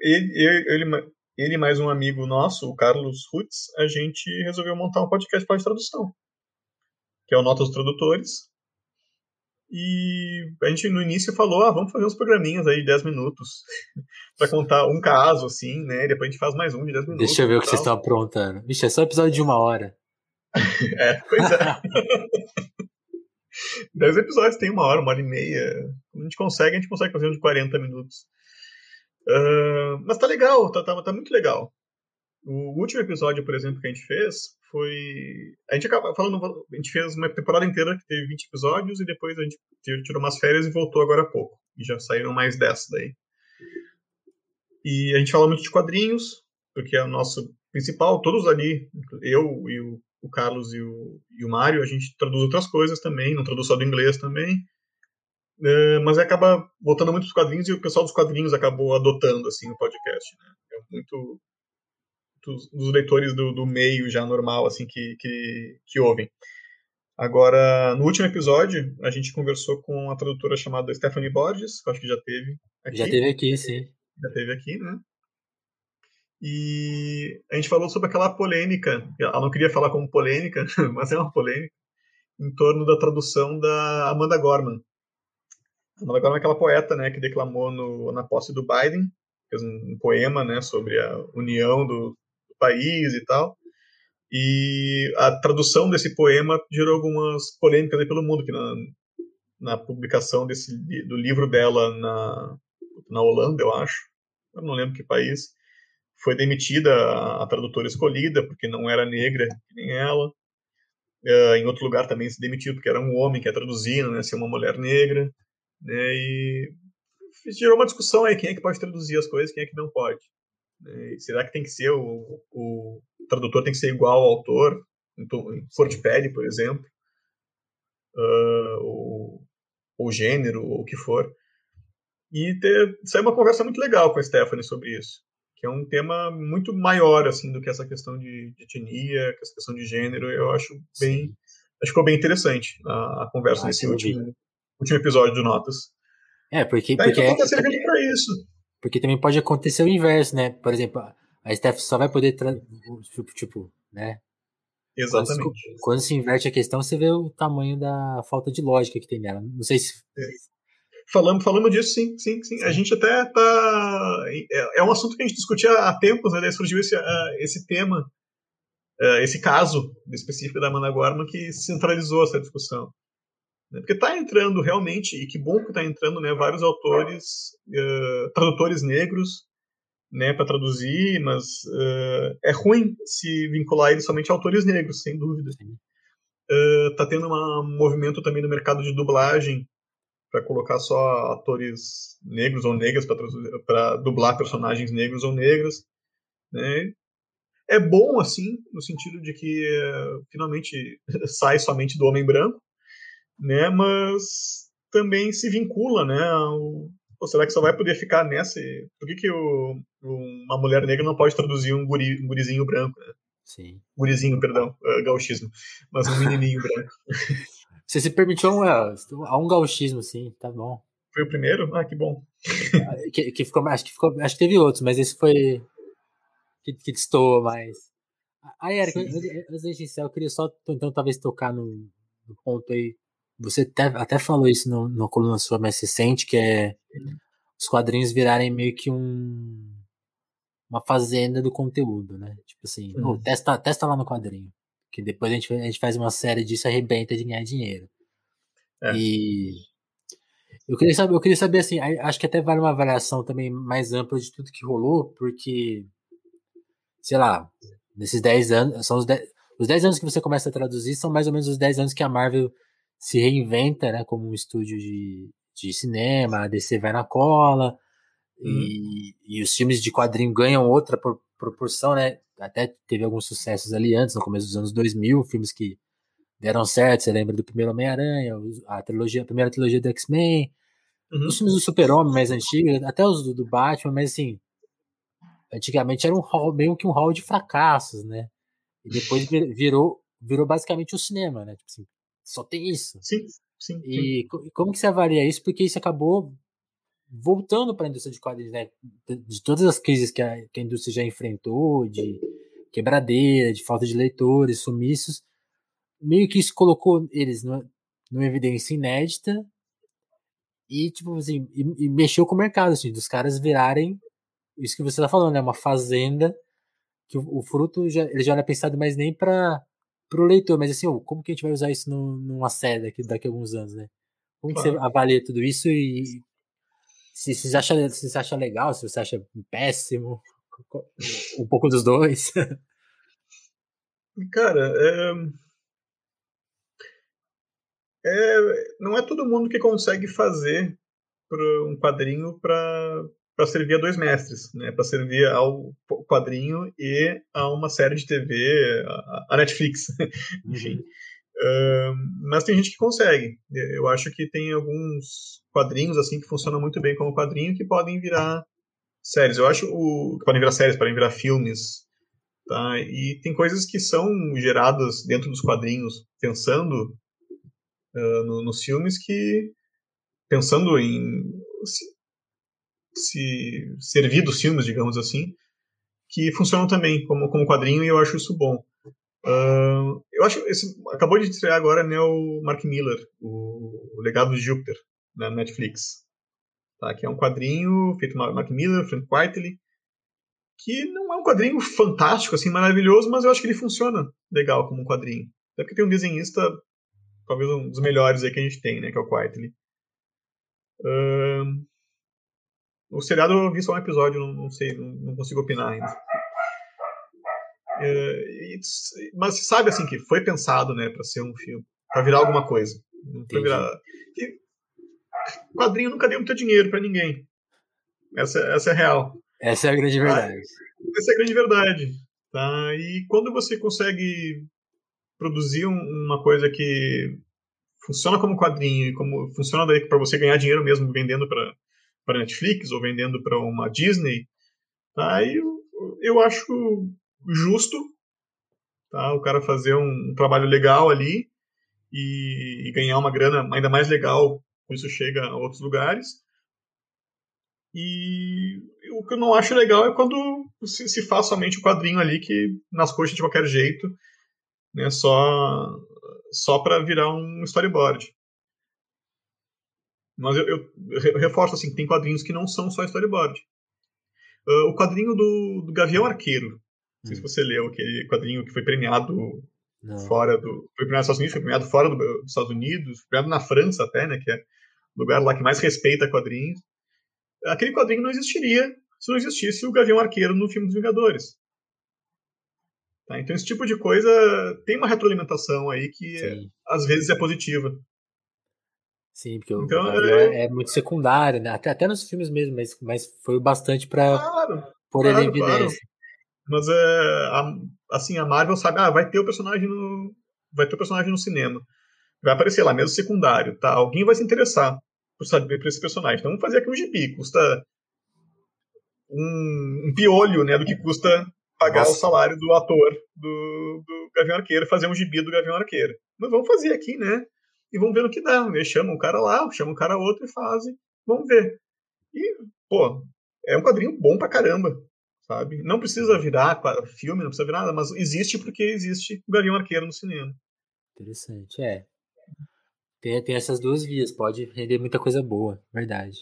Ele, ele, ele mais um amigo nosso, o Carlos Rutz, a gente resolveu montar um podcast para tradução, que é o Notas dos Tradutores. E a gente no início falou, ah, vamos fazer uns programinhas aí de 10 minutos para contar um caso, assim, né? Depois a gente faz mais um de 10 minutos. Deixa eu ver o que vocês estão aprontando. Vixe, é só episódio de uma hora. é, pois é. 10 episódios tem uma hora, uma hora e meia. A gente consegue, a gente consegue fazer um de 40 minutos. Uh, mas tá legal, tá, tá, tá muito legal. O último episódio, por exemplo, que a gente fez foi. A gente acaba falando. A gente fez uma temporada inteira que teve 20 episódios e depois a gente tirou umas férias e voltou agora há pouco. E já saíram mais 10 daí. E a gente fala muito de quadrinhos, porque é o nosso principal. Todos ali, eu e o, o Carlos e o, e o Mário, a gente traduz outras coisas também, não traduz só do inglês também. É, mas acaba voltando muito dos quadrinhos e o pessoal dos quadrinhos acabou adotando assim o podcast. Né? É muito dos, dos leitores do, do, meio já normal assim que, que, que ouvem. Agora, no último episódio, a gente conversou com uma tradutora chamada Stephanie Borges, que eu acho que já teve aqui. Já teve aqui, sim. Já teve aqui, né? E a gente falou sobre aquela polêmica, ela não queria falar como polêmica, mas é uma polêmica, em torno da tradução da Amanda Gorman. Amanda Gorman é aquela poeta né, que declamou no, na posse do Biden, fez um, um poema né, sobre a união do, país e tal. E a tradução desse poema gerou algumas polêmicas aí pelo mundo, que na, na publicação desse, do livro dela na, na Holanda, eu acho, eu não lembro que país, foi demitida a, a tradutora escolhida, porque não era negra, nem ela. Uh, em outro lugar também se demitiu, porque era um homem que ia traduzindo, né, ser uma mulher negra. Né, e gerou uma discussão aí, quem é que pode traduzir as coisas, quem é que não pode. Né? Será que tem que ser o, o tradutor tem que ser igual ao autor em, em Fortpad, por exemplo, uh, ou, ou gênero, ou o que for. E ter, saiu uma conversa muito legal com a Stephanie sobre isso, que é um tema muito maior assim do que essa questão de, de etnia, essa questão de gênero. Eu acho bem, Sim. acho que ficou bem interessante a, a conversa ah, nesse último, último episódio do Notas. É, porque, Daí, porque então, tá servindo para isso. Porque também pode acontecer o inverso, né? Por exemplo, a Steph só vai poder. Tipo, tipo, né? Exatamente. Quando, quando, se inverte a questão, você vê o tamanho da falta de lógica que tem nela. Não sei se. É. Falamos, falamos disso, sim, sim, sim. A gente até tá. É, é um assunto que a gente discutia há tempos, né? Daí surgiu esse, uh, esse tema, uh, esse caso específico da Amanda Gorman que centralizou essa discussão. Né? Porque está entrando realmente, e que bom que está entrando, né, vários autores, uh, tradutores negros, né, para traduzir, mas uh, é ruim se vincular eles somente a autores negros, sem dúvida. Está uh, tendo um movimento também no mercado de dublagem para colocar só atores negros ou negras para dublar personagens negros ou negras, né? É bom assim, no sentido de que uh, finalmente sai somente do homem branco, né? Mas também se vincula, né? Ao, ou será que só vai poder ficar nessa? Por que, que o, uma mulher negra não pode traduzir um, guri, um gurizinho branco? Né? Sim. Gurizinho, perdão, uh, gauchismo, mas um menininho branco. Você se permitiu um, uh, um gauchismo, sim, tá bom. Foi o primeiro? Ah, que bom. que, que ficou, acho, que ficou, acho que teve outros, mas esse foi que, que destoou mais. Aí, Eric, antes de iniciar, eu queria só, então, talvez tocar no, no ponto aí você até, até falou isso no, no coluna sua mais recente, que é os quadrinhos virarem meio que um uma fazenda do conteúdo, né? Tipo assim, uhum. testa, testa lá no quadrinho. Que depois a gente, a gente faz uma série disso e arrebenta de ganhar dinheiro. É. E eu queria saber, eu queria saber assim, acho que até vale uma avaliação também mais ampla de tudo que rolou, porque sei lá, nesses 10 anos, são os 10, os 10 anos que você começa a traduzir são mais ou menos os 10 anos que a Marvel se reinventa, né, como um estúdio de, de cinema, a DC vai na cola, hum. e, e, os filmes de quadrinho ganham outra por, proporção, né, até teve alguns sucessos ali antes, no começo dos anos 2000, filmes que deram certo, você lembra do primeiro Homem-Aranha, a trilogia, a primeira trilogia do X-Men, uhum. os filmes do Super-Homem mais antigos, até os do, do, Batman, mas assim, antigamente era um hall, meio que um hall de fracassos, né, e depois virou, virou basicamente o cinema, né, tipo assim, só tem isso. Sim, sim. E sim. como que você avalia isso? Porque isso acabou voltando para a indústria de quadrinhos, né? De todas as crises que a, que a indústria já enfrentou, de quebradeira, de falta de leitores, sumiços, meio que isso colocou eles numa, numa evidência inédita e, tipo assim, e, e, mexeu com o mercado, assim, dos caras virarem isso que você tá falando, né? Uma fazenda que o, o fruto já, ele já não é pensado mais nem para pro leitor, mas assim, como que a gente vai usar isso no, numa série daqui, daqui a alguns anos, né? Como claro. você avalia tudo isso e se, se, você acha, se você acha legal, se você acha péssimo, um pouco dos dois? Cara, é... É, não é todo mundo que consegue fazer um quadrinho para para servir a dois mestres, né? Para servir ao quadrinho e a uma série de TV, a, Netflix, enfim. Uh, mas tem gente que consegue. Eu acho que tem alguns quadrinhos assim que funcionam muito bem como quadrinho que podem virar séries. Eu acho o, que podem virar séries, podem virar filmes, tá? E tem coisas que são geradas dentro dos quadrinhos, pensando uh, no, nos filmes que pensando em se servir dos filmes, digamos assim, que funcionam também como, como quadrinho e eu acho isso bom. Uh, eu acho esse acabou de estrear agora né, o Mark Miller, o, o Legado de Júpiter na Netflix, tá? Que é um quadrinho feito por Mark Miller, Frank Whiteley, que não é um quadrinho fantástico assim, maravilhoso, mas eu acho que ele funciona legal como um quadrinho. Até porque tem um desenhista talvez um dos melhores aí que a gente tem, né, que é o Whiteley. Uh, o seriado eu vi só um episódio, não, não sei, não, não, consigo opinar ainda. É, mas se sabe assim que foi pensado, né, para ser um filme, para virar alguma coisa. Pra virar... E, quadrinho nunca deu muito dinheiro para ninguém. Essa, essa é real. Essa é a grande verdade. Ah, essa é a grande verdade. Tá? E quando você consegue produzir um, uma coisa que funciona como quadrinho e como funciona daí para você ganhar dinheiro mesmo vendendo para para Netflix ou vendendo para uma Disney, tá? eu, eu acho justo tá? o cara fazer um, trabalho legal ali e, e, ganhar uma grana ainda mais legal, com isso chega a outros lugares. E o que eu não acho legal é quando se, se faz somente o quadrinho ali que nas coxas de qualquer jeito, né, só só para virar um storyboard. Mas eu, eu, eu reforço assim, tem quadrinhos que não são só storyboard. Uh, o quadrinho do, do Gavião Arqueiro. Não sei hum. se você leu aquele quadrinho que foi premiado Não. Fora do. Foi premiado nos Estados Unidos, foi premiado fora do, dos Estados Unidos, foi premiado na França até, né? Que é o lugar lá que mais respeita quadrinhos. Aquele quadrinho não existiria se não existisse o Gavião Arqueiro no filme dos Vingadores. Tá? Então esse tipo de coisa tem uma retroalimentação aí que às vezes é positiva. Sim, porque então, o é... é... muito secundário, né? Até, até nos filmes mesmo, mas, mas foi bastante para claro, pôr claro, ele em evidência. Claro. Mas é, a, assim, a Marvel sabe, ah, vai ter o personagem no. Vai ter o personagem no cinema. Vai aparecer lá, mesmo secundário, tá? Alguém vai se interessar por saber por esse personagem. Então vamos fazer aqui um gibi, custa um, um piolho, né, do que custa pagar Nossa. o salário do ator do, do Gavião Arqueiro, fazer um gibi do Gavião Arqueiro. Mas vamos fazer aqui, né? E vamos ver no que dá. Eles chamam um cara lá, chamam um cara outro e fazem. Vamos ver. E, pô, é um quadrinho bom pra caramba sabe? Não precisa virar filme, não precisa virar nada, mas existe porque existe o Gavião Arqueiro no cinema. Interessante, é. Tem, tem essas duas vias, pode render muita coisa boa, verdade.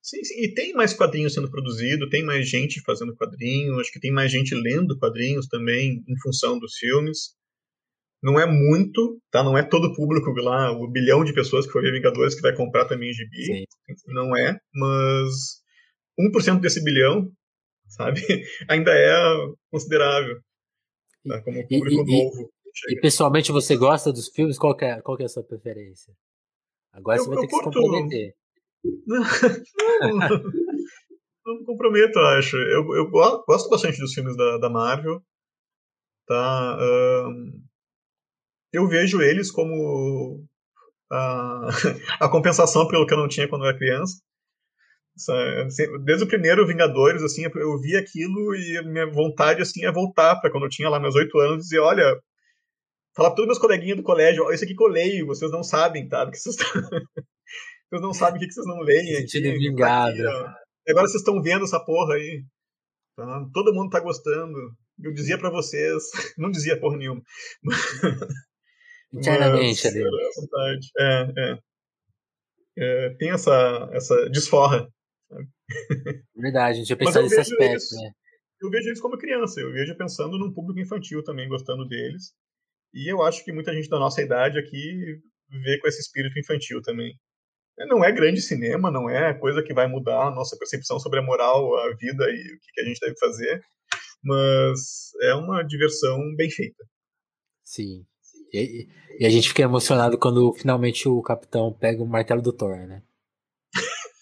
Sim, sim, e tem mais quadrinhos sendo produzido, tem mais gente fazendo quadrinhos, acho que tem mais gente lendo quadrinhos também em função dos filmes. Não é muito, tá? Não é todo o público lá, o bilhão de pessoas que foi ver Vingadores que vai comprar também gibi. Sim. Não é, mas 1% desse bilhão sabe? Ainda é considerável tá? como público e, novo. E, e, pessoalmente você gosta dos filmes? Qual é, qual é a sua preferência? Agora eu, você vai ter que curto... se comprometer. Não, não, não me comprometo, acho. Eu, eu gosto bastante dos filmes da, da Marvel. Tá? Um, eu vejo eles como a, a compensação pelo que eu não tinha quando eu era criança. Assim, desde o primeiro Vingadores, assim, eu vi aquilo e minha vontade, assim, é voltar para quando eu tinha lá meus oito anos e dizer, olha, falar para todos meus coleguinhas do colégio, isso aqui que eu leio, vocês não sabem, tá? Porque vocês, vocês não sabem o que, vocês não leem aqui. vingado. Agora vocês estão vendo essa porra aí. Tá? Todo mundo tá gostando. Eu dizia para vocês, não dizia porra nenhuma. Internamente ali. É, é. é, tem essa, essa desforra Verdade, a gente ia pensar nesse aspecto, eles, né? Eu vejo eles como criança, eu vejo pensando num público infantil também, gostando deles. E eu acho que muita gente da nossa idade aqui vê com esse espírito infantil também. É, não é grande cinema, não é coisa que vai mudar a nossa percepção sobre a moral, a vida e o que a gente deve fazer, mas é uma diversão bem feita. Sim. E, e a gente fica emocionado quando finalmente o capitão pega o martelo do Thor, né?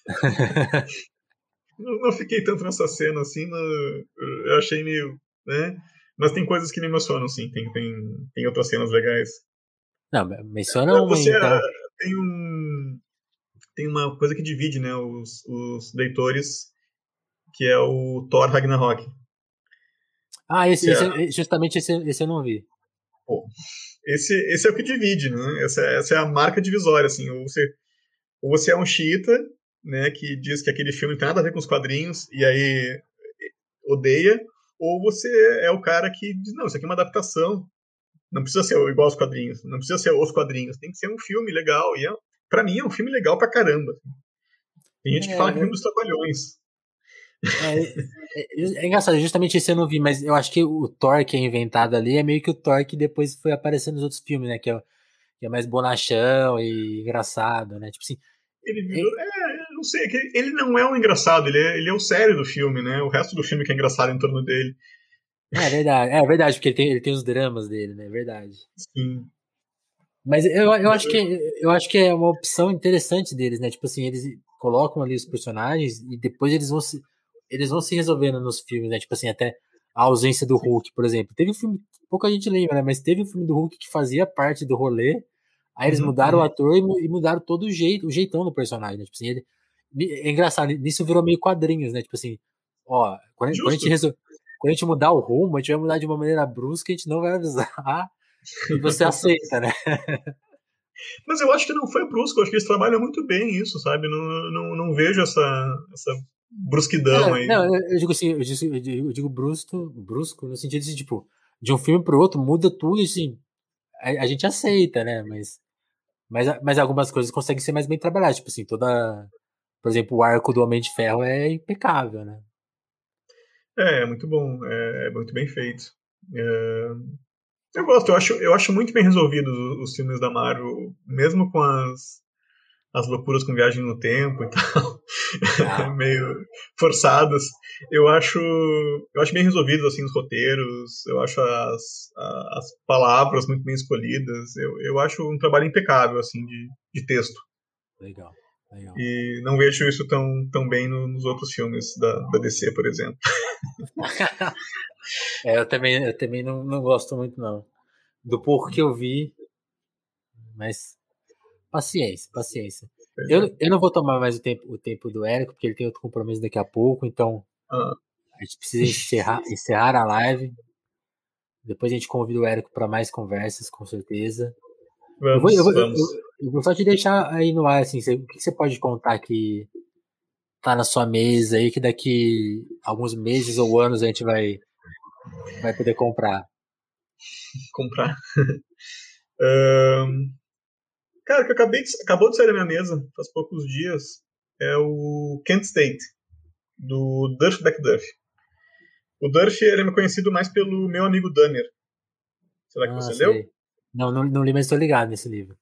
não, não, fiquei tanto nessa cena assim, eu achei meio. Né? Mas tem coisas que me emocionam, sim. Tem, tem, tem outras cenas legais. Não, menciona uma. Você, então. tem um. Tem uma coisa que divide né, os, os leitores, que é o Thor Ragnarok. Ah, esse, esse é... justamente esse, esse eu não vi. Pô, esse, esse é o que divide, né? Essa, essa é a marca divisória, assim. Ou você, ou você é um xiita né, que diz que aquele filme não tem nada a ver com os quadrinhos e aí odeia, ou você é o cara que diz, não, isso aqui é uma adaptação, não precisa ser igual aos quadrinhos, não precisa ser os quadrinhos, tem que ser um filme legal, e é, para mim é um filme legal pra caramba. Tem gente é, que fala que é um dos trabalhões. É, é, engraçado, justamente esse eu não vi, mas eu acho que o Thor que é inventado ali é meio que o Thor que depois foi aparecendo nos outros filmes, né? Que é, que é mais bonachão e engraçado, né? Tipo assim. Ele virou, é, não sei, é ele não é o engraçado, ele é, ele é o sério do filme, né? O resto do filme que é engraçado em torno dele. É verdade, é verdade, porque ele tem, ele tem os dramas dele, né? É verdade. Sim. Mas eu, eu, acho que, eu acho que é uma opção interessante deles, né? Tipo assim, eles colocam ali os personagens e depois eles vão se, eles vão se resolvendo nos filmes, né? Tipo assim, até a ausência do Hulk, por exemplo. Teve um filme, pouca gente lembra, né? Mas teve um filme do Hulk que fazia parte do rolê. Aí eles uhum, mudaram uhum. o ator e, mudaram todo o jeito, o jeitão do personagem, né? Tipo assim, ele, é engraçado, nisso virou meio quadrinhos, né? Tipo assim, ó, quando, quando a gente resol... quando a gente mudar o rumo, a gente vai mudar de uma maneira brusca, a gente não vai avisar e você aceita, né? Mas eu acho que não foi brusco, eu acho que eles trabalham muito bem isso, sabe? Não, não, não vejo essa, essa brusquidão é, aí. Não, eu digo assim, eu digo, eu digo, eu digo brusco, brusco no sentido de, tipo, de um filme pro outro muda tudo e assim, a, a gente aceita, né? Mas, mas, mas algumas coisas conseguem ser mais bem trabalhadas, tipo assim, toda por exemplo, o arco do Homem de Ferro é impecável, né? É, é muito bom, é, é muito bem feito. É... Eu gosto, eu acho, eu acho muito bem resolvidos os, os filmes da Marvel, mesmo com as, as loucuras com viagem no tempo e tal, ah. meio forçadas. Eu acho, eu acho bem resolvidos assim os roteiros, eu acho as, as palavras muito bem escolhidas. Eu, eu acho um trabalho impecável assim de, de texto. Legal. Legal. E não vejo isso tão, tão bem no, nos outros filmes da, da DC, por exemplo. é, eu também, eu também não, não gosto muito, não. Do pouco que eu vi, mas paciência, paciência. Eu, é. eu não vou tomar mais o tempo, o tempo do Érico, porque ele tem outro compromisso daqui a pouco, então ah. a gente precisa encerrar, encerrar a live. Depois a gente convida o Érico para mais conversas, com certeza. Vamos, eu, vou, eu, vou, eu, vou, só te deixar aí no ar, assim, você, o que você pode contar que tá na sua mesa aí, que daqui alguns meses ou anos a gente vai, vai poder comprar? Comprar. um, cara, que acabei de, acabou de sair da minha mesa faz poucos dias é o Kent State, do Durf Duff. O Durf ele é conhecido mais pelo meu amigo Danner. Será que ah, você sei. leu? Não, não, não li, mas estou ligado nesse livro.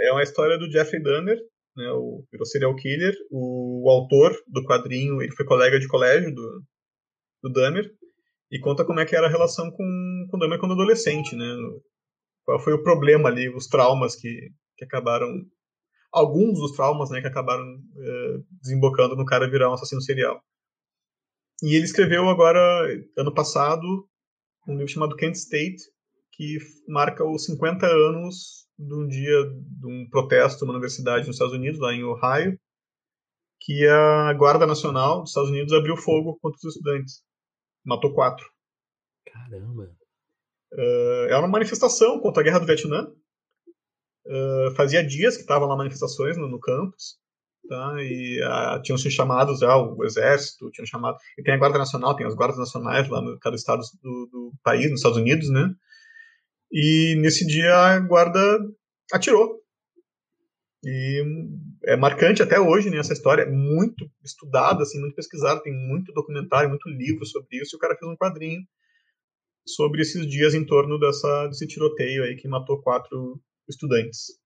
É uma história do Jeffrey Dahmer, né, o, o serial killer. O, o, autor do quadrinho, ele foi colega de colégio do, do Dahmer, e conta como é que era a relação com, com o Dahmer quando adolescente, né? Qual foi o problema ali, os traumas que, que acabaram... Alguns dos traumas, né, que acabaram é, desembocando no cara virar um assassino serial. E ele escreveu agora, ano passado, um livro chamado Kent State, que marca os 50 anos de um dia de um protesto numa universidade nos Estados Unidos, lá em Ohio, que a Guarda Nacional dos Estados Unidos abriu fogo contra os estudantes. Matou quatro. Caramba! Uh, era uma manifestação contra a guerra do Vietnã. Uh, fazia dias que estavam lá manifestações no, no campus. Tá? E uh, tinham sido chamados já o exército, tinham chamado. E tem a Guarda Nacional, tem as guardas nacionais lá no cada estado do, do país, nos Estados Unidos, né? E nesse dia a guarda atirou. E é marcante até hoje, né, essa história é muito estudada, assim, muito pesquisada, tem muito documentário, muito livro sobre isso, e o cara fez um quadrinho sobre esses dias em torno dessa, desse tiroteio aí que matou quatro estudantes.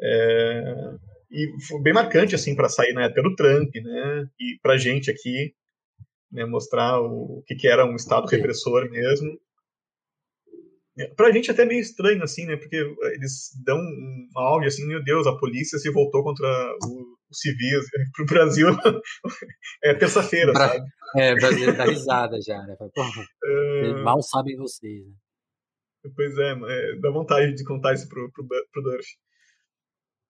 É, e foi bem marcante, assim, para sair na época do Trump, né, e pra gente aqui, né, mostrar o, o que, que era um Estado repressor mesmo, Pra gente é até meio estranho, assim, né? Porque eles dão um áudio assim, meu Deus, a polícia se voltou contra os civis. Pro Brasil é terça-feira, sabe? É, o Brasil tá risada já, né? Porra, é... Mal sabem vocês, né? Pois é, é, dá vontade de contar isso pro, pro, pro Durf.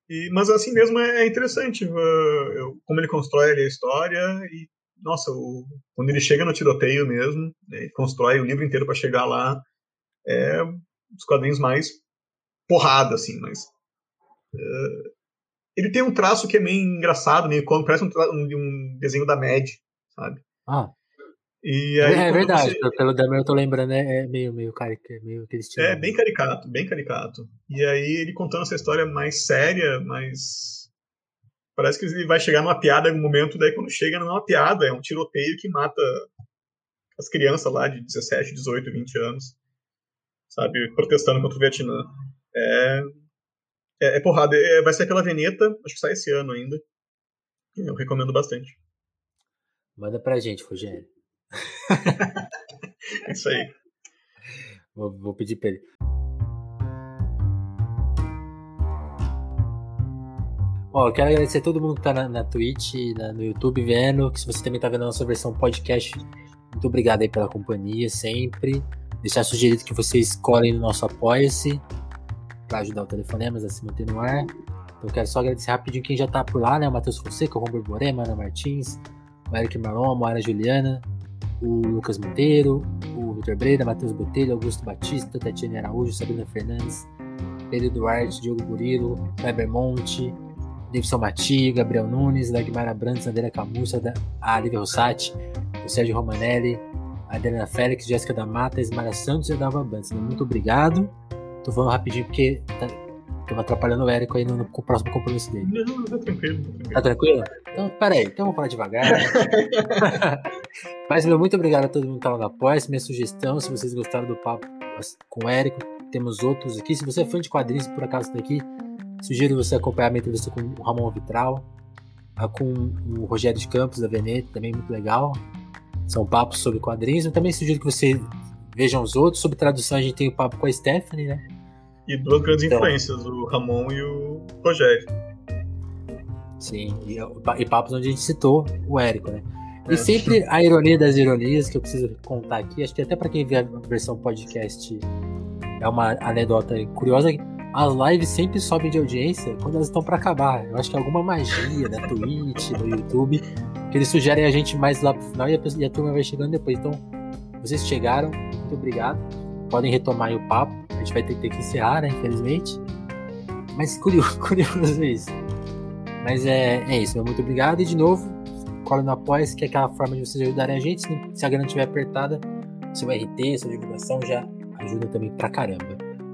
E, mas assim mesmo é, é interessante uh, como ele constrói ali a história e, nossa, o, quando ele chega no tiroteio mesmo, né, ele constrói o livro inteiro para chegar lá é dos quadrinhos mais porrada, assim, mas. Uh, ele tem um traço que é meio engraçado, meio cômico, parece um, um, um, desenho da Mad, sabe? Ah. E aí, é, é verdade, você... pelo Demer eu tô lembrando, é, é meio, meio, caricato, meio aquele estilo. É, bem caricato, bem caricato. E aí ele contando essa história mais séria, mais. Parece que ele vai chegar numa piada em algum momento, daí quando chega não é uma piada, é um tiroteio que mata as crianças lá de 17, 18, 20 anos sabe, protestando contra o Vietnã. É, é, é porrada. É, vai sair pela Veneta, acho que sai esse ano ainda. Eu recomendo bastante. Manda pra gente, Rogério. É isso aí. Vou, vou pedir pra ele. Ó, eu quero agradecer a todo mundo que tá na, na Twitch, na, no YouTube vendo, que se você também tá vendo a nossa versão podcast, muito obrigado aí pela companhia sempre deixar sugerido que vocês colhem no nosso Apoia-se para ajudar o Telefonemas a se manter no ar. Então, quero só agradecer rapidinho quem já está por lá, né? O Matheus Fonseca, o Romber Borema, Ana Martins, o Eric Marlon, a Moara Juliana, o Lucas Monteiro, o Vitor Breira, Matheus Botelho, Augusto Batista, Tatiane Araújo, Sabrina Fernandes, Pedro Duarte, Diogo Burilo, Weber Monte, Davidson Mati, Gabriel Nunes, Dagmar Abrantes, Andréa Camussa, a Lívia Rossati, o Sérgio Romanelli, Adriana Félix, Jéssica da Mata, Esmara Santos e Adalva Bantes. Muito obrigado. Tô falando rapidinho porque tá, tô atrapalhando o Érico aí no, no, próximo compromisso dele. Não, tá tranquilo. Tá tranquilo? Então, peraí, então vamos falar devagar. Mas, meu, muito obrigado a todo mundo que lá no Apoia. Minha sugestão, se vocês gostaram do papo com o Érico, temos outros aqui. Se você é fã de quadrinhos por acaso está aqui, sugiro você acompanhar a minha entrevista com o Ramon Vitral, com o Rogério de Campos da Veneta, também muito legal. São papos sobre quadrinhos. Eu também sugiro que você vejam os outros. Sobre tradução, a gente tem o papo com a Stephanie, né? E duas grandes então, influências, o Ramon e o Rogério. Sim, e, e papos onde a gente citou o Érico, né? E sempre a ironia das ironias que eu preciso contar aqui, acho que até para quem vê a versão podcast é uma anedota curiosa. As lives sempre sobem de audiência quando elas estão para acabar. Eu acho que é alguma magia da Twitch, do YouTube, que eles sugerem a gente mais lá pro final e a, e a turma vai chegando depois. Então, vocês chegaram, muito obrigado. Podem retomar o papo. A gente vai ter, ter que encerrar, né, infelizmente. Mas curioso, curioso isso. Mas é, é isso, meu muito obrigado. E de novo, cola no apoia que é aquela forma de vocês ajudarem a gente. Se a grana estiver apertada, seu RT, sua divulgação já ajuda também pra caramba.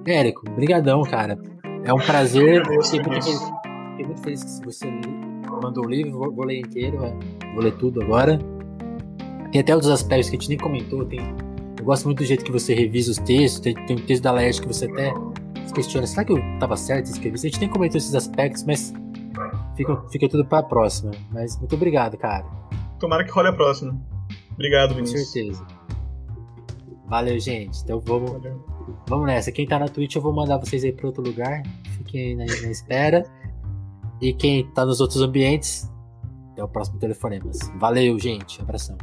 Érico, brigadão, cara. É um prazer. Fiquei muito, feliz, fiquei muito feliz que você mandou o livro, vou, vou ler inteiro, vou ler tudo agora. Tem até outros aspectos que a gente nem comentou. Tem, eu gosto muito do jeito que você revisa os textos. Tem, tem um texto da Laerte que você até se questiona: será que eu estava certo em escrever? A gente nem comentou esses aspectos, mas fica, fica tudo para a próxima. Mas muito obrigado, cara. Tomara que role a próxima. Obrigado, Vinícius. Com certeza. Valeu, gente. Então vamos, Valeu. vamos nessa. Quem tá na Twitch, eu vou mandar vocês aí para outro lugar. Fiquem aí na, na espera. E quem tá nos outros ambientes, até o próximo telefonema. Valeu, gente. Abração.